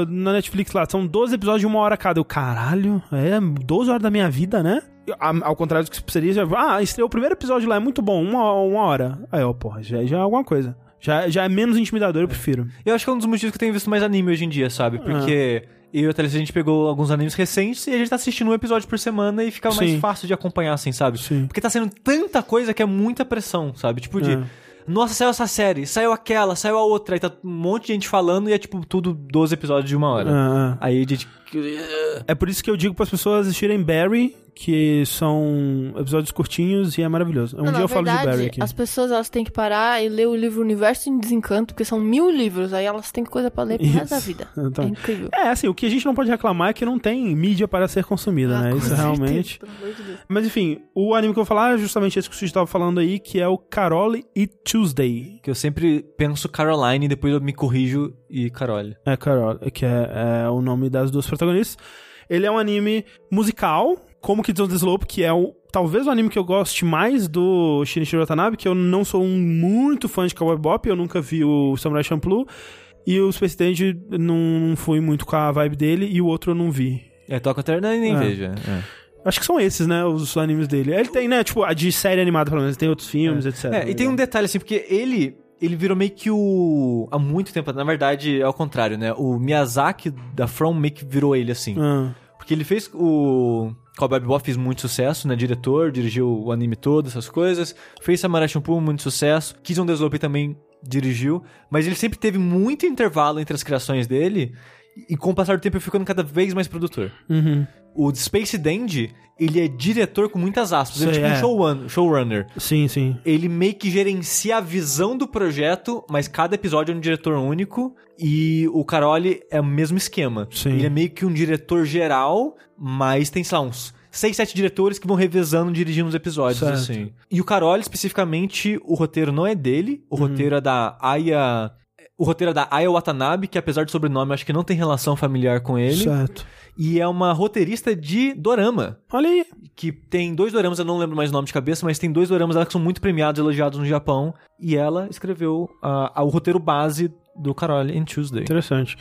na Netflix lá, são 12 episódios de uma hora cada. Eu, caralho, é 12 horas da minha vida, né? Ao contrário do que seria, já, ah, estreou o primeiro episódio lá, é muito bom, uma, uma hora. Aí, ó, porra, já, já é alguma coisa. Já, já é menos intimidador, eu prefiro. Eu acho que é um dos motivos que eu tenho visto mais anime hoje em dia, sabe? Porque eu e a Thalissa, a gente pegou alguns animes recentes e a gente tá assistindo um episódio por semana e fica mais Sim. fácil de acompanhar, assim, sabe? Sim. Porque tá sendo tanta coisa que é muita pressão, sabe? Tipo de. É. Nossa, saiu essa série, saiu aquela, saiu a outra, aí tá um monte de gente falando e é tipo tudo 12 episódios de uma hora. Ah, ah. Aí a gente. É por isso que eu digo para as pessoas assistirem Barry, que são episódios curtinhos e é maravilhoso. Um Não, dia eu falo de verdade, Barry aqui. as pessoas elas têm que parar e ler o livro Universo em Desencanto, porque são mil livros, aí elas têm coisa pra ler pro resto da vida. Então- É incrível. É, assim, o que a gente não pode reclamar é que não tem mídia para ser consumida, Ah, né? com Isso certeza, realmente. pelo amor de Deus. Mas enfim, o anime que eu vou falar é justamente esse que você estava falando aí, que é o Carole e Tuesday. Que eu sempre penso Caroline e depois eu me corrijo e Carole. É, Carole, que é, é o nome das duas protagonistas. Ele é um anime musical, como Kids on the Slope, que é o, talvez o anime que eu goste mais do Shinichiro Watanabe, que eu não sou um muito fã de Cowboy Bebop, eu nunca vi o Samurai Champloo, e o Space Dandy não fui muito com a vibe dele, e o outro eu não vi. É, toca até nem, nem É. vejo. é. Acho que são esses, né, os animes dele. Ele tem, né, tipo, a de série animada, pelo menos, tem outros filmes, etc. É, e tem um detalhe assim, porque ele ele virou meio que o há muito tempo, na verdade é ao contrário, né? O Miyazaki da From meio que virou ele assim. Ah, Porque ele fez o Cowboy Bebop fez muito sucesso, né? Diretor, dirigiu o anime todo, essas coisas. Fez Samurai Champloo, muito sucesso. Kiss on the Slope também dirigiu. Mas ele sempre teve muito intervalo entre as criações dele. E com o passar do tempo ele ficando cada vez mais produtor. uhum. O Space Dandy, ele é diretor com muitas aspas. Ele é tipo um é. showrun- showrunner. Sim, sim. Ele meio que gerencia a visão do projeto, mas cada episódio é um diretor único. E o Caroli é o mesmo esquema. Sim. Ele é meio que um diretor geral, mas tem, sei lá, uns seis, sete diretores que vão revezando dirigindo os episódios, Certo. assim. E o Caroli, especificamente, o roteiro não é dele. O Uhum. roteiro é da Aya... O roteiro é da Aya Watanabe, que apesar do sobrenome, acho que não tem relação familiar com ele. Certo. E é uma roteirista de dorama Olha aí. que tem dois doramas, eu não lembro mais o nome de cabeça, mas tem dois doramas que são muito premiados, elogiados no Japão. E ela escreveu ah, o roteiro base do Carol in Tuesday. Interessante.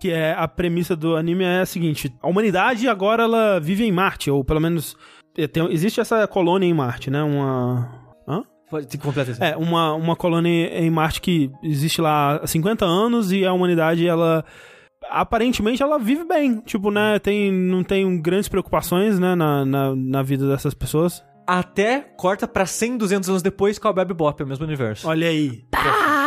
Que é a premissa do anime é a seguinte: a humanidade agora ela vive em Marte, ou pelo menos é, tem- existe essa colônia em Marte, né? Uma. Hã? Completa. É, uma, uma colônia em Marte que existe lá há 50 anos e a humanidade, ela. Aparentemente ela vive bem. Tipo, né? Tem, não tem grandes preocupações, né? Na, na, na vida dessas pessoas. Até corta pra 100, 200 anos depois com a Bebop, é o mesmo universo. Olha aí.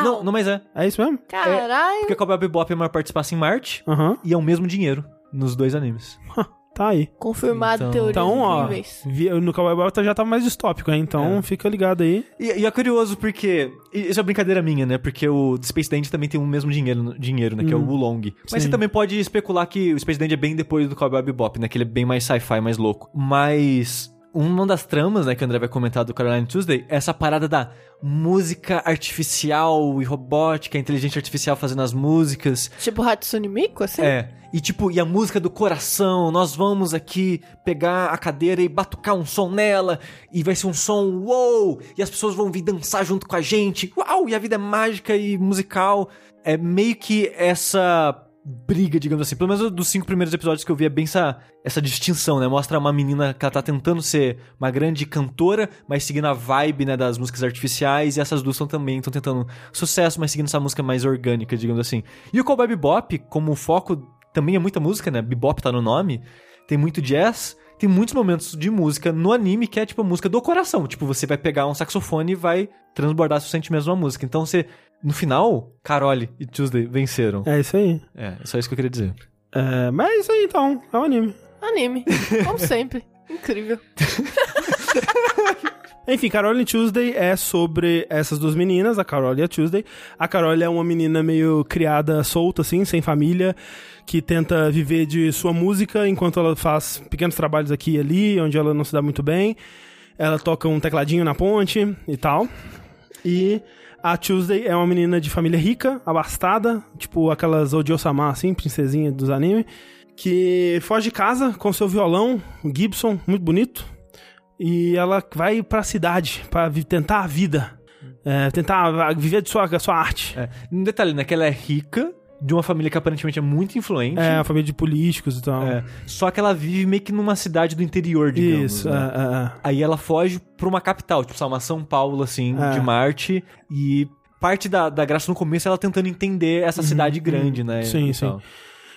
Não, não, mas é. É isso mesmo? Caralho. Porque com a Bebop é maior participação em Marte Aham. e é o mesmo dinheiro nos dois animes. Tá aí. Confirmado Então- teorias Então, ó, incríveis. no Cowboy Bebop já tava mais distópico, né? Então É. fica ligado aí. E, e é curioso porque. Isso é brincadeira minha, né? Porque o Space Dandy também tem o mesmo dinheiro, dinheiro né? Que é o Wulong. Mas Sim. você também pode especular que o Space Dandy é bem depois do Cowboy Bebop, né? Que ele é bem mais sci-fi, mais louco. Mas. Uma das tramas, né, que o André vai comentar do Caroline Tuesday, é essa parada da música artificial e robótica, inteligência artificial fazendo as músicas. Tipo Hatsune Miku, assim? É. E tipo, e a música do coração, nós vamos aqui pegar a cadeira e batucar um som nela, e vai ser um som uou! E as pessoas vão vir dançar junto com a gente. Uau! E a vida é mágica e musical. É meio que essa briga, digamos assim. Pelo menos dos cinco primeiros episódios que eu vi é bem essa, essa distinção, né? Mostra uma menina que ela tá tentando ser uma grande cantora, mas seguindo a vibe, né, das músicas artificiais, e essas duas tão também estão tentando sucesso, mas seguindo essa música mais orgânica, digamos assim. E o Cowboy Bebop, como foco também é muita música, né? Bebop tá no nome. Tem muito jazz. Tem muitos momentos de música no anime que é tipo a música do coração. Tipo, você vai pegar um saxofone e vai transbordar seus sentimentos numa música. Então você, no final, Carole e Tuesday venceram. É isso aí. É, é só isso que eu queria dizer. É, mas é isso aí então. É um anime. Anime. Como sempre. Incrível. Enfim, Caroline Tuesday é sobre essas duas meninas, a Carol e a Tuesday. A Carol é uma menina meio criada solta, assim, sem família, que tenta viver de sua música enquanto ela faz pequenos trabalhos aqui e ali, onde ela não se dá muito bem. Ela toca um tecladinho na ponte e tal. E a Tuesday é uma menina de família rica, abastada, tipo aquelas Odio-sama, assim, princesinha dos anime, que foge de casa com seu violão, Gibson, muito bonito, e ela vai pra cidade pra vi- tentar a vida. É, tentar viver de sua, sua arte. É. Um detalhe, né? Que ela é rica, de uma família que aparentemente é muito influente. É, a família de políticos e tal. É, Só que ela vive meio que numa cidade do interior, digamos. Isso, né? é, é, Aí ela foge pra uma capital, tipo, uma São Paulo, assim, É. de Marte. E parte da, da graça no começo é ela tentando entender essa cidade grande, né? Uhum. Sim, e sim. tal.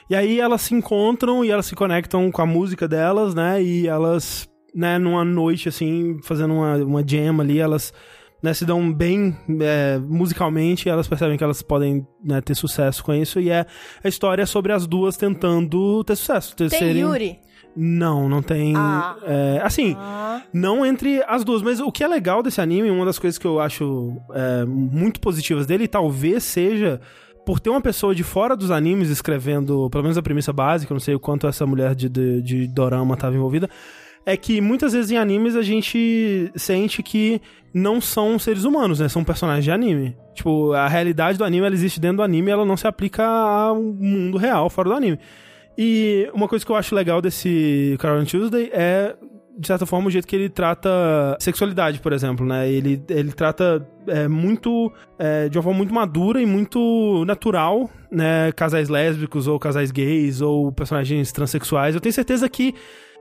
E aí elas se encontram e elas se conectam com a música delas, né? E elas, né, numa noite, assim, fazendo uma, uma jam ali, elas né, se dão bem é, musicalmente elas percebem que elas podem né, ter sucesso com isso. E é a história sobre as duas tentando ter sucesso. Ter, Tem serem- Yuri. Não, não tem. Ah. é, assim, não entre as duas. Mas o que é legal desse anime, uma das coisas que eu acho é, muito positivas dele, talvez seja por ter uma pessoa de fora dos animes escrevendo, pelo menos a premissa básica, não sei o quanto essa mulher de, de, de Dorama estava envolvida, é que muitas vezes em animes a gente sente que não são seres humanos, né? São personagens de anime. Tipo, a realidade do anime, ela existe dentro do anime, ela não se aplica ao mundo real, fora do anime. E uma coisa que eu acho legal desse Carol Tuesday é, de certa forma, o jeito que ele trata sexualidade, por exemplo, né? Ele, ele trata é, muito, é, de uma forma muito madura e muito natural, né? Casais lésbicos ou casais gays ou personagens transexuais. Eu tenho certeza que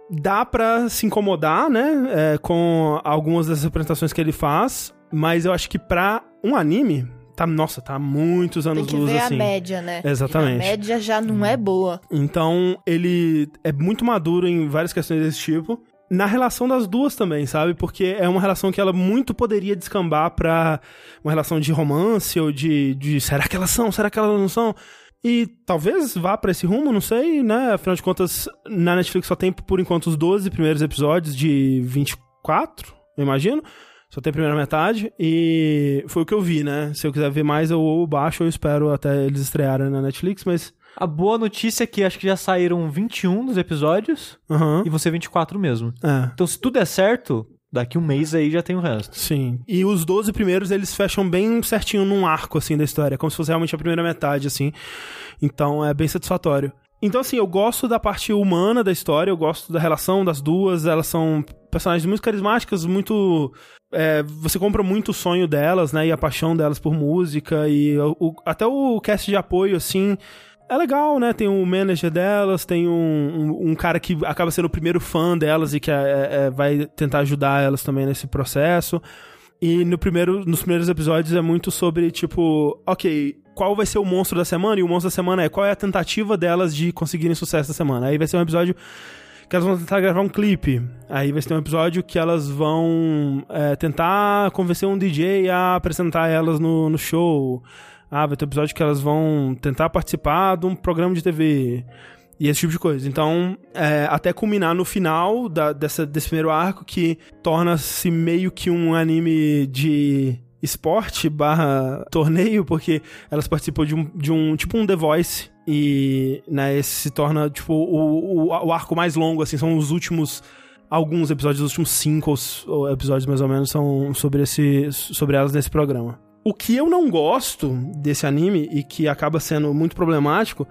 dá pra se incomodar, né? é, com algumas das representações que ele faz, mas eu acho que pra um anime, tá, nossa, tá há muitos anos Tem que luz ver assim. a média, né? Exatamente. A média já não é boa. Então, ele é muito maduro em várias questões desse tipo. Na relação das duas também, sabe? Porque é uma relação que ela muito poderia descambar pra uma relação de romance ou de, de será que elas são? Será que elas não são? E talvez vá pra esse rumo, não sei, né? Afinal de contas, na Netflix só tem por enquanto os 12 primeiros episódios de 24, eu imagino. Só tem a primeira metade. E foi o que eu vi, né? Se eu quiser ver mais, eu ou baixo ou espero até eles estrearem na Netflix, mas. A boa notícia é que acho que já saíram 21 dos episódios Aham. e você 24 mesmo. É. Então, se tudo der certo, daqui um mês aí já tem o resto. Sim. E os 12 primeiros, eles fecham bem certinho num arco, assim, da história. Como se fosse realmente a primeira metade, assim. Então, é bem satisfatório. Então, assim, eu gosto da parte humana da história, eu gosto da relação das duas. Elas são personagens muito carismáticas, muito... é, você compra muito o sonho delas, né? E a paixão delas por música. E o- o- até o cast de apoio, assim... É legal, né? Tem o manager delas, tem um, um, um cara que acaba sendo o primeiro fã delas e que é- é- vai tentar ajudar elas também nesse processo. E no primeiro, nos primeiros episódios é muito sobre, tipo, ok, qual vai ser o monstro da semana? E o monstro da semana é qual é a tentativa delas de conseguirem sucesso da semana. Aí vai ser um episódio que elas vão tentar gravar um clipe. Aí vai ser um episódio que elas vão é, tentar convencer um DJ a apresentar elas no, no show. Ah, vai ter um episódio que elas vão tentar participar de um programa de TV. E esse tipo de coisa. Então, é, até culminar no final da- dessa, desse primeiro arco, que torna-se meio que um anime de esporte barra torneio, porque elas participam de um, de um tipo um The Voice. E né, esse se torna tipo o, o, o arco mais longo, assim, são os últimos. Alguns episódios, os últimos cinco ou episódios mais ou menos, são sobre, esse, sobre elas nesse programa. O que eu não gosto desse anime e que acaba sendo muito problemático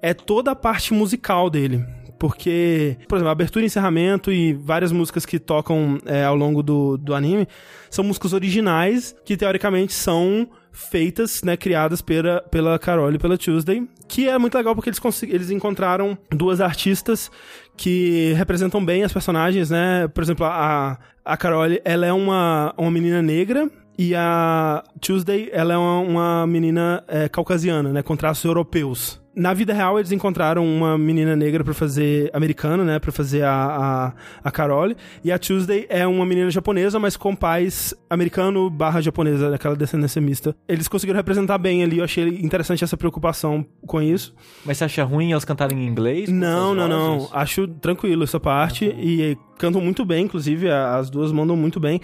é toda a parte musical dele. Porque, por exemplo, abertura e encerramento e várias músicas que tocam é, ao longo do, do anime são músicas originais que, teoricamente, são feitas, né, criadas pela, pela Carol e pela Tuesday, que é muito legal porque eles, eles encontraram duas artistas que representam bem as personagens, né? Por exemplo, a, a Carol, ela é uma, uma menina negra e a Tuesday, ela é uma, uma menina é, caucasiana, né? Com traços europeus. Na vida real, eles encontraram uma menina negra pra fazer... Americana, né? Pra fazer a, a, a Carole. E a Tuesday é uma menina japonesa, mas com pais americano barra japonesa, daquela descendência mista. Eles conseguiram representar bem ali. Eu achei interessante essa preocupação com isso. Mas você acha ruim elas cantarem em inglês? Não, não, não. Acho tranquilo essa parte. E cantam muito bem, inclusive. As duas mandam muito bem.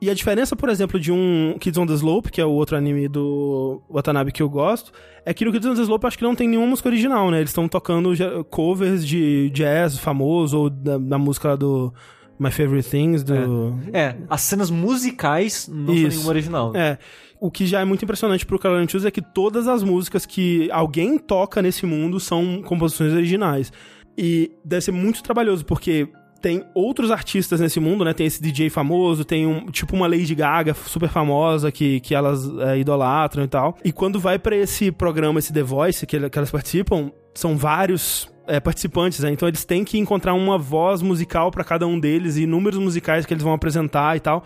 E a diferença, por exemplo, de um Kids on the Slope, que é o outro anime do Watanabe que eu gosto, é que no Kids on the Slope acho que não tem nenhuma música original, né? Eles estão tocando covers de jazz famoso ou da, da música lá do My Favorite Things, do... É, as cenas musicais não são Isso. nenhuma original. É. O que já é muito impressionante pro Carolina Tunes é que todas as músicas que alguém toca nesse mundo são composições originais. E deve ser muito trabalhoso, porque tem outros artistas nesse mundo, né? Tem esse DJ famoso, tem um tipo uma Lady Gaga super famosa que, que elas é, idolatram e tal. E quando vai pra esse programa, esse The Voice, que, que elas participam, são vários é, participantes, né? Então eles têm que encontrar uma voz musical pra cada um deles e números musicais que eles vão apresentar e tal.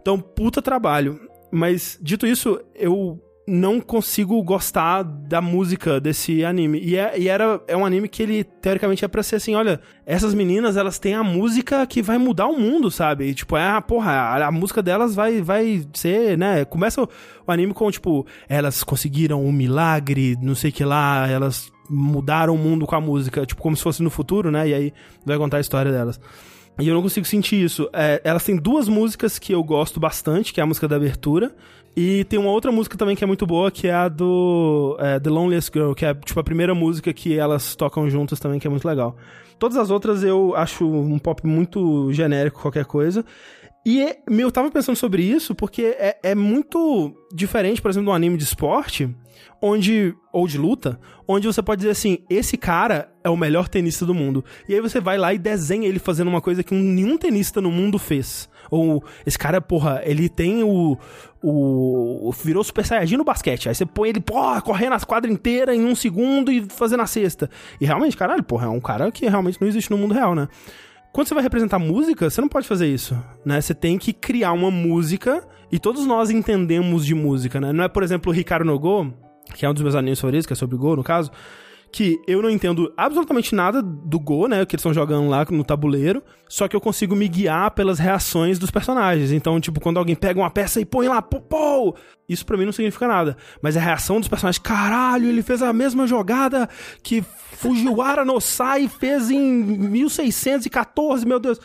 Então, puta trabalho. Mas, dito isso, eu não consigo gostar da música desse anime. E, é, e era, é um anime que ele, teoricamente, é pra ser assim, olha, essas meninas, elas têm a música que vai mudar o mundo, sabe? E, tipo, é, a porra, a, a música delas vai, vai ser, né? Começa o, o anime com, tipo, elas conseguiram um milagre, não sei que lá, elas mudaram o mundo com a música, tipo, como se fosse no futuro, né? E aí vai contar a história delas. E eu não consigo sentir isso. É, elas têm duas músicas que eu gosto bastante, que é a música da abertura. E tem uma outra música também que é muito boa, que é a do é, The Loneliest Girl, que é tipo a primeira música que elas tocam juntas também, que é muito legal. Todas as outras eu acho um pop muito genérico, qualquer coisa. E é- eu tava pensando sobre isso porque é, é muito diferente, por exemplo, de um anime de esporte, onde. ou de luta, onde você pode dizer assim: esse cara é o melhor tenista do mundo. E aí você vai lá e desenha ele fazendo uma coisa que nenhum tenista no mundo fez. Ou esse cara, porra, ele tem o. o virou Super Saiyajin no basquete. Aí você põe ele, porra, correndo as quadras inteiras em um segundo e fazendo a cesta. E realmente, caralho, porra, é um cara que realmente não existe no mundo real, né? Quando você vai representar música, você não pode fazer isso, né? Você tem que criar uma música e todos nós entendemos de música, né? Não é, por exemplo, o Ricardo Nogô, que é um dos meus animes favoritos, que é sobre Go, no caso, que eu não entendo absolutamente nada do Go, né? Que eles estão jogando lá no tabuleiro, só que eu consigo me guiar pelas reações dos personagens. Então, tipo, quando alguém pega uma peça e põe lá, pô, pô, isso pra mim não significa nada. Mas a reação dos personagens, caralho, ele fez a mesma jogada que Fujiwara no Sai fez em 1614, meu Deus.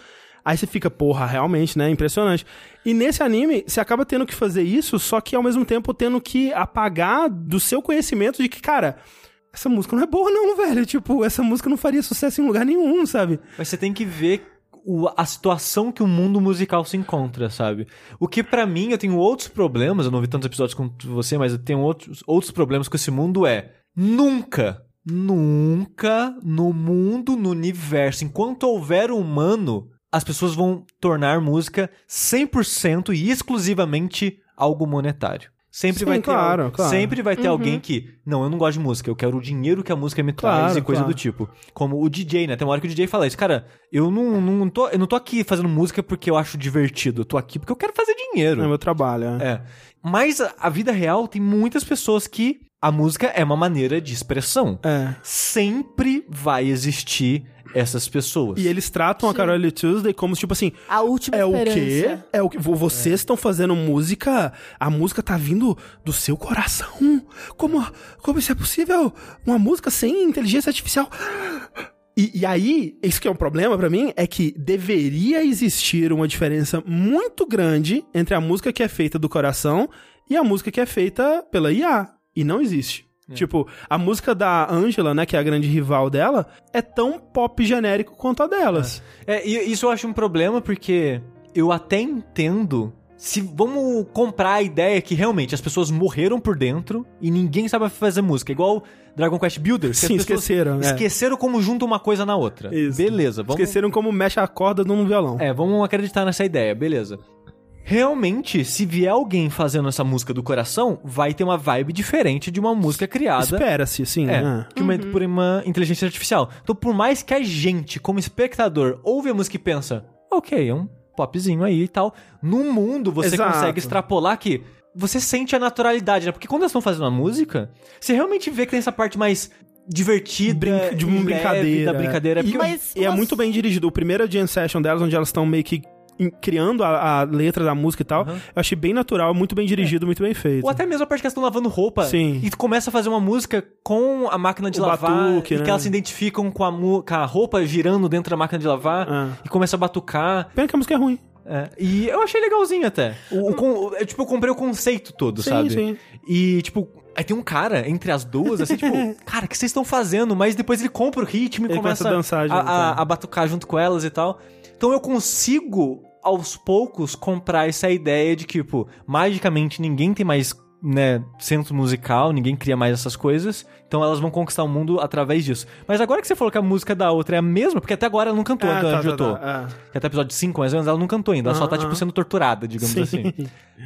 Aí você fica, porra, realmente, né? Impressionante. E nesse anime, você acaba tendo que fazer isso, só que ao mesmo tempo tendo que apagar do seu conhecimento de que, cara, essa música não é boa, não, velho. Tipo, essa música não faria sucesso em lugar nenhum, sabe? Mas você tem que ver o- a situação que o mundo musical se encontra, sabe? O que pra mim, eu tenho outros problemas, eu não vi tantos episódios quanto você, mas eu tenho outros, outros problemas com esse mundo é nunca, nunca no mundo, no universo, enquanto houver humano, as pessoas vão tornar música 100% e exclusivamente algo monetário. Sempre Sim, vai ter, claro, claro. sempre vai ter alguém que, não, eu não gosto de música, eu quero o dinheiro que a música me traz Claro, e coisa claro. do tipo. Como o DJ, né? Tem uma hora que o DJ fala isso, cara, eu não, não tô, eu não tô aqui fazendo música porque eu acho divertido, eu tô aqui porque eu quero fazer dinheiro. É meu trabalho, é. É. Mas a, a vida real tem muitas pessoas que a música é uma maneira de expressão. É. Sempre vai existir essas pessoas. E eles tratam a Carol Tuesday como tipo assim. A última É o esperança. quê? É o que vo- vocês estão fazendo música, a música tá vindo do seu coração. Como como isso é possível? Uma música sem inteligência artificial? E, e aí, isso que é um problema pra mim é que deveria existir uma diferença muito grande entre a música que é feita do coração e a música que é feita pela IA. E não existe. Tipo, a música da Angela, né, que é a grande rival dela, é tão pop genérico quanto a delas. É, e isso eu acho um problema porque eu até entendo. Se vamos comprar a ideia que realmente as pessoas morreram por dentro e ninguém sabe fazer música, igual Dragon Quest Builders. Sim, pessoas esqueceram, é. Esqueceram como junta uma coisa na outra. Isso. Beleza, vamos. Esqueceram como mexe a corda num violão. É, vamos acreditar nessa ideia, beleza. Realmente, se vier alguém fazendo essa música do coração, vai ter uma vibe diferente de uma música criada. Espera-se, sim. É, né? que uma- por uma inteligência artificial. Então, por mais que a gente, como espectador, ouve a música e pensa, ok, é um popzinho aí e tal, no mundo você Exato. consegue extrapolar que você sente a naturalidade, né? Porque quando elas estão fazendo a música, você realmente vê que tem essa parte mais divertida, Brin- de e uma leve brincadeira. da brincadeira. E, Porque Mas e é muito bem dirigido. O primeiro jam session delas, onde elas estão meio que criando a, a letra da música e tal, eu achei bem natural, muito bem dirigido, muito bem feito. Ou até mesmo a parte que elas estão lavando roupa. Sim. E tu começa a fazer uma música com a máquina de O lavar. batuque, e né? que elas se identificam com a, com a roupa girando dentro da máquina de lavar. Ah. E começa a batucar. Pena que a música é ruim. É, e eu achei legalzinho até. O, o eu, tipo, eu comprei o conceito todo, Sim, sabe? sim. E, tipo, aí tem um cara entre as duas, assim, tipo, cara, o que vocês estão fazendo? Mas depois ele compra o ritmo e Ele começa, começa a dançar a, a, é. a batucar junto com elas e tal. Então eu consigo, aos poucos, comprar essa ideia de tipo, magicamente ninguém tem mais, né, centro musical, ninguém cria mais essas coisas. Então elas vão conquistar o mundo através disso. Mas agora que você falou que a música da outra é a mesma, porque até agora ela não cantou, Ah, então tá, tá, tá, Que até episódio 5, mais ou menos, ela não cantou ainda. Ela só tá, tipo, sendo torturada, digamos Sim. assim.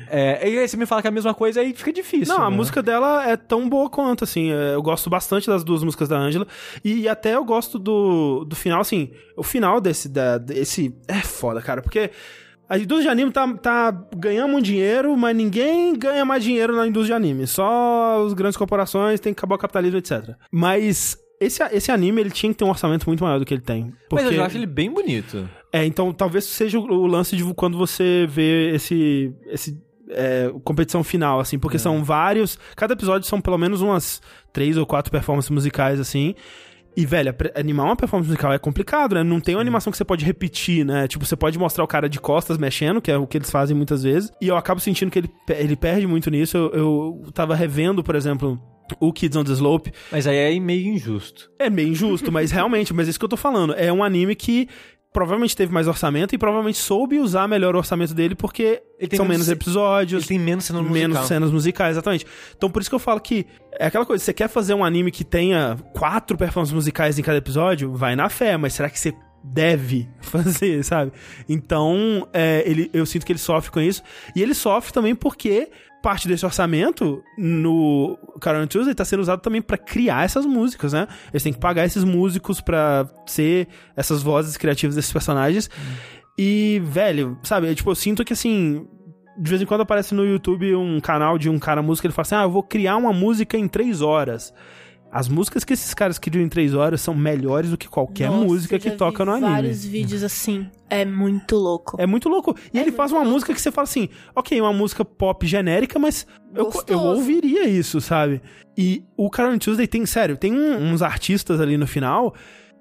É, e aí você me fala que é a mesma coisa, aí fica difícil. Não, a né? música dela é tão boa quanto, assim. é, Eu gosto bastante das duas músicas da Angela. E até eu gosto do, do final, assim. O final desse. Da, desse é foda, cara. Porque a indústria de anime tá, tá ganhando muito dinheiro, mas ninguém ganha mais dinheiro na indústria de anime. Só as grandes corporações, tem que acabar o capitalismo, etc. Mas. Esse, esse anime, ele tinha que ter um orçamento muito maior do que ele tem. Porque... Mas eu já acho ele bem bonito. É, então talvez seja o, o lance de quando você vê esse. esse é, competição final, assim, porque são vários. Cada episódio são pelo menos umas três ou quatro performances musicais, assim. E, velho, animar uma performance musical é complicado, né? Não tem uma animação que você pode repetir, né? Tipo, você pode mostrar o cara de costas mexendo, que é o que eles fazem muitas vezes. E eu acabo sentindo que ele, ele perde muito nisso. Eu, eu tava revendo, por exemplo, o Kids on the Slope. Mas aí é meio injusto. É meio injusto, mas realmente, mas é isso que eu tô falando. É um anime que provavelmente teve mais orçamento e provavelmente soube usar melhor o orçamento dele porque Ele tem são menos menos episódios. Ele tem menos cena menos musical. cenas musicais, exatamente. Então por isso que eu falo que é aquela coisa, você quer fazer um anime que tenha quatro performances musicais em cada episódio, vai na fé, mas será que você deve fazer, sabe? Então, é, ele, eu sinto que ele sofre com isso. E ele sofre também porque parte desse orçamento no Carol Tuesday tá sendo usado também pra criar essas músicas, né? Eles têm que pagar esses músicos pra ser essas vozes criativas desses personagens. E, velho, sabe, é, tipo, eu sinto que assim, de vez em quando aparece no YouTube um canal de um cara música, ele fala assim: Ah, eu vou criar uma música em três horas. As músicas que esses caras criam em três horas são melhores do que qualquer Nossa, música que toca no anime. vários vídeos assim. É muito louco. É muito louco. E É ele faz uma louco. música que você fala assim, ok, uma música pop genérica, mas eu, eu ouviria isso, sabe? E o Carol Tuesday tem, sério, tem um- uns artistas ali no final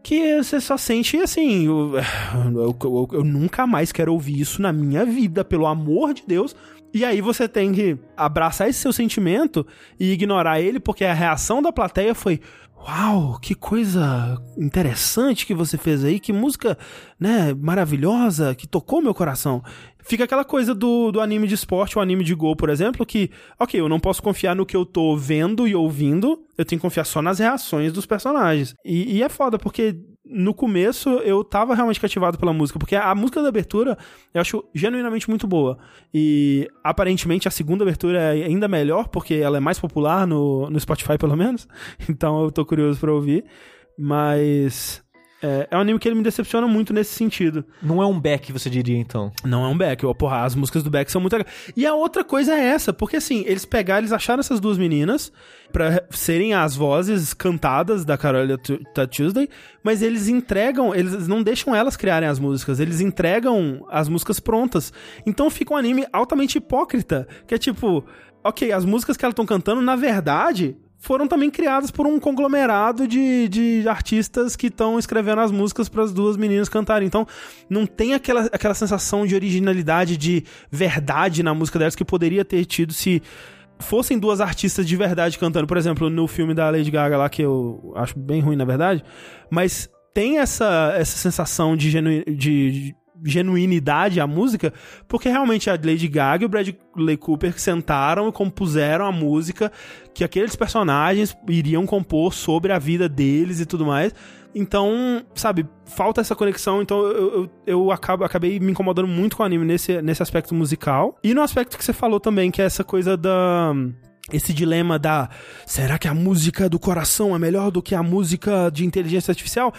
que você só sente assim, eu, eu- eu- eu nunca mais quero ouvir isso na minha vida, pelo amor de Deus. E aí você tem que abraçar esse seu sentimento e ignorar ele, porque a reação da plateia foi Uau, que coisa interessante que você fez aí, que música, né, maravilhosa, que tocou meu coração. Fica aquela coisa do, do anime de esporte, o anime de gol, por exemplo, que, ok, eu não posso confiar no que eu tô vendo e ouvindo, eu tenho que confiar só nas reações dos personagens. E, e é foda, porque no começo eu tava realmente cativado pela música, porque a música da abertura eu acho genuinamente muito boa. E aparentemente a segunda abertura é ainda melhor, porque ela é mais popular no, no Spotify, pelo menos. Então eu tô curioso pra ouvir. Mas. É, é um anime que ele me decepciona muito nesse sentido. Não é um back, você diria, então. Não é um Beck. ó, Porra, as músicas do Beck são muito legais. E a outra coisa é essa, porque assim, eles pegaram, eles acharam essas duas meninas pra serem as vozes cantadas da Carolina Tu- da Tuesday, mas eles entregam, eles não deixam elas criarem as músicas, eles entregam as músicas prontas. Então fica um anime altamente hipócrita, que é tipo, ok, as músicas que elas estão cantando, na verdade, foram também criadas por um conglomerado de, de artistas que estão escrevendo as músicas para as duas meninas cantarem. Então, não tem aquela, aquela sensação de originalidade, de verdade na música delas que poderia ter tido se fossem duas artistas de verdade cantando. Por exemplo, no filme da Lady Gaga lá, que eu acho bem ruim, na verdade, mas tem essa, essa sensação de, genu, de, de genuinidade à música, porque realmente a Lady Gaga e o Bradley Cooper sentaram e compuseram a música que aqueles personagens iriam compor sobre a vida deles e tudo mais. Então, sabe, falta essa conexão, então eu, eu, eu acabo, acabei me incomodando muito com o anime nesse, nesse aspecto musical. E no aspecto que você falou também, que é essa coisa da esse dilema da será que a música do coração é melhor do que a música de inteligência artificial?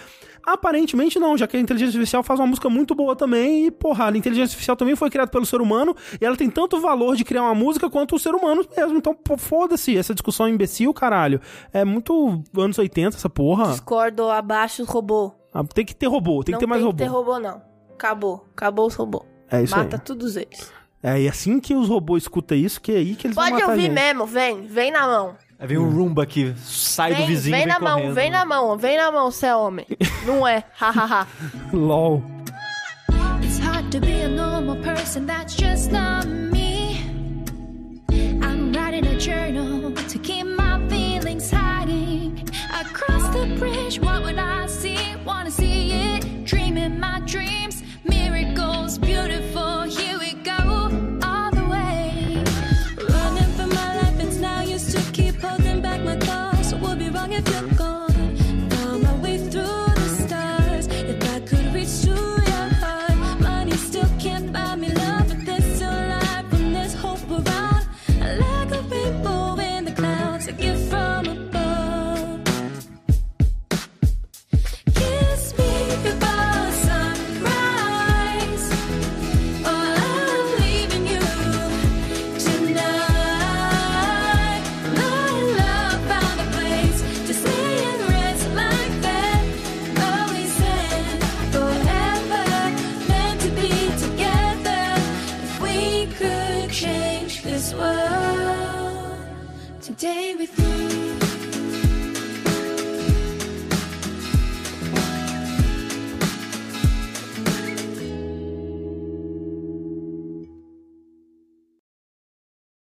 Aparentemente não, já que a inteligência artificial faz uma música muito boa também e, porra, a inteligência artificial também foi criada pelo ser humano e ela tem tanto valor de criar uma música quanto o ser humano mesmo. Então, foda-se, essa discussão é imbecil, caralho. É muito anos 80 essa porra. Discordo abaixo robô. Ah, Tem que ter robô, tem não que ter mais tem robô. que ter robô, não. Acabou. Acabou os robôs. É isso Mata aí. todos eles. É, e assim que os robôs escutam isso, que é aí que eles vão Pode matar a ouvir mesmo, vem. Vem na mão. Aí vem um Roomba que sai do Vem, vizinho vem e na mão, correndo. vem na mão, vem na mão, você é homem. Não é, hahaha. LOL. It's hard to be a normal person, that's just not me. I'm writing a journal to keep my feelings hiding. I cross the bridge, what would I see? Wanna see it, dreaming my dreams. Miracles, beautiful, here if you day with you.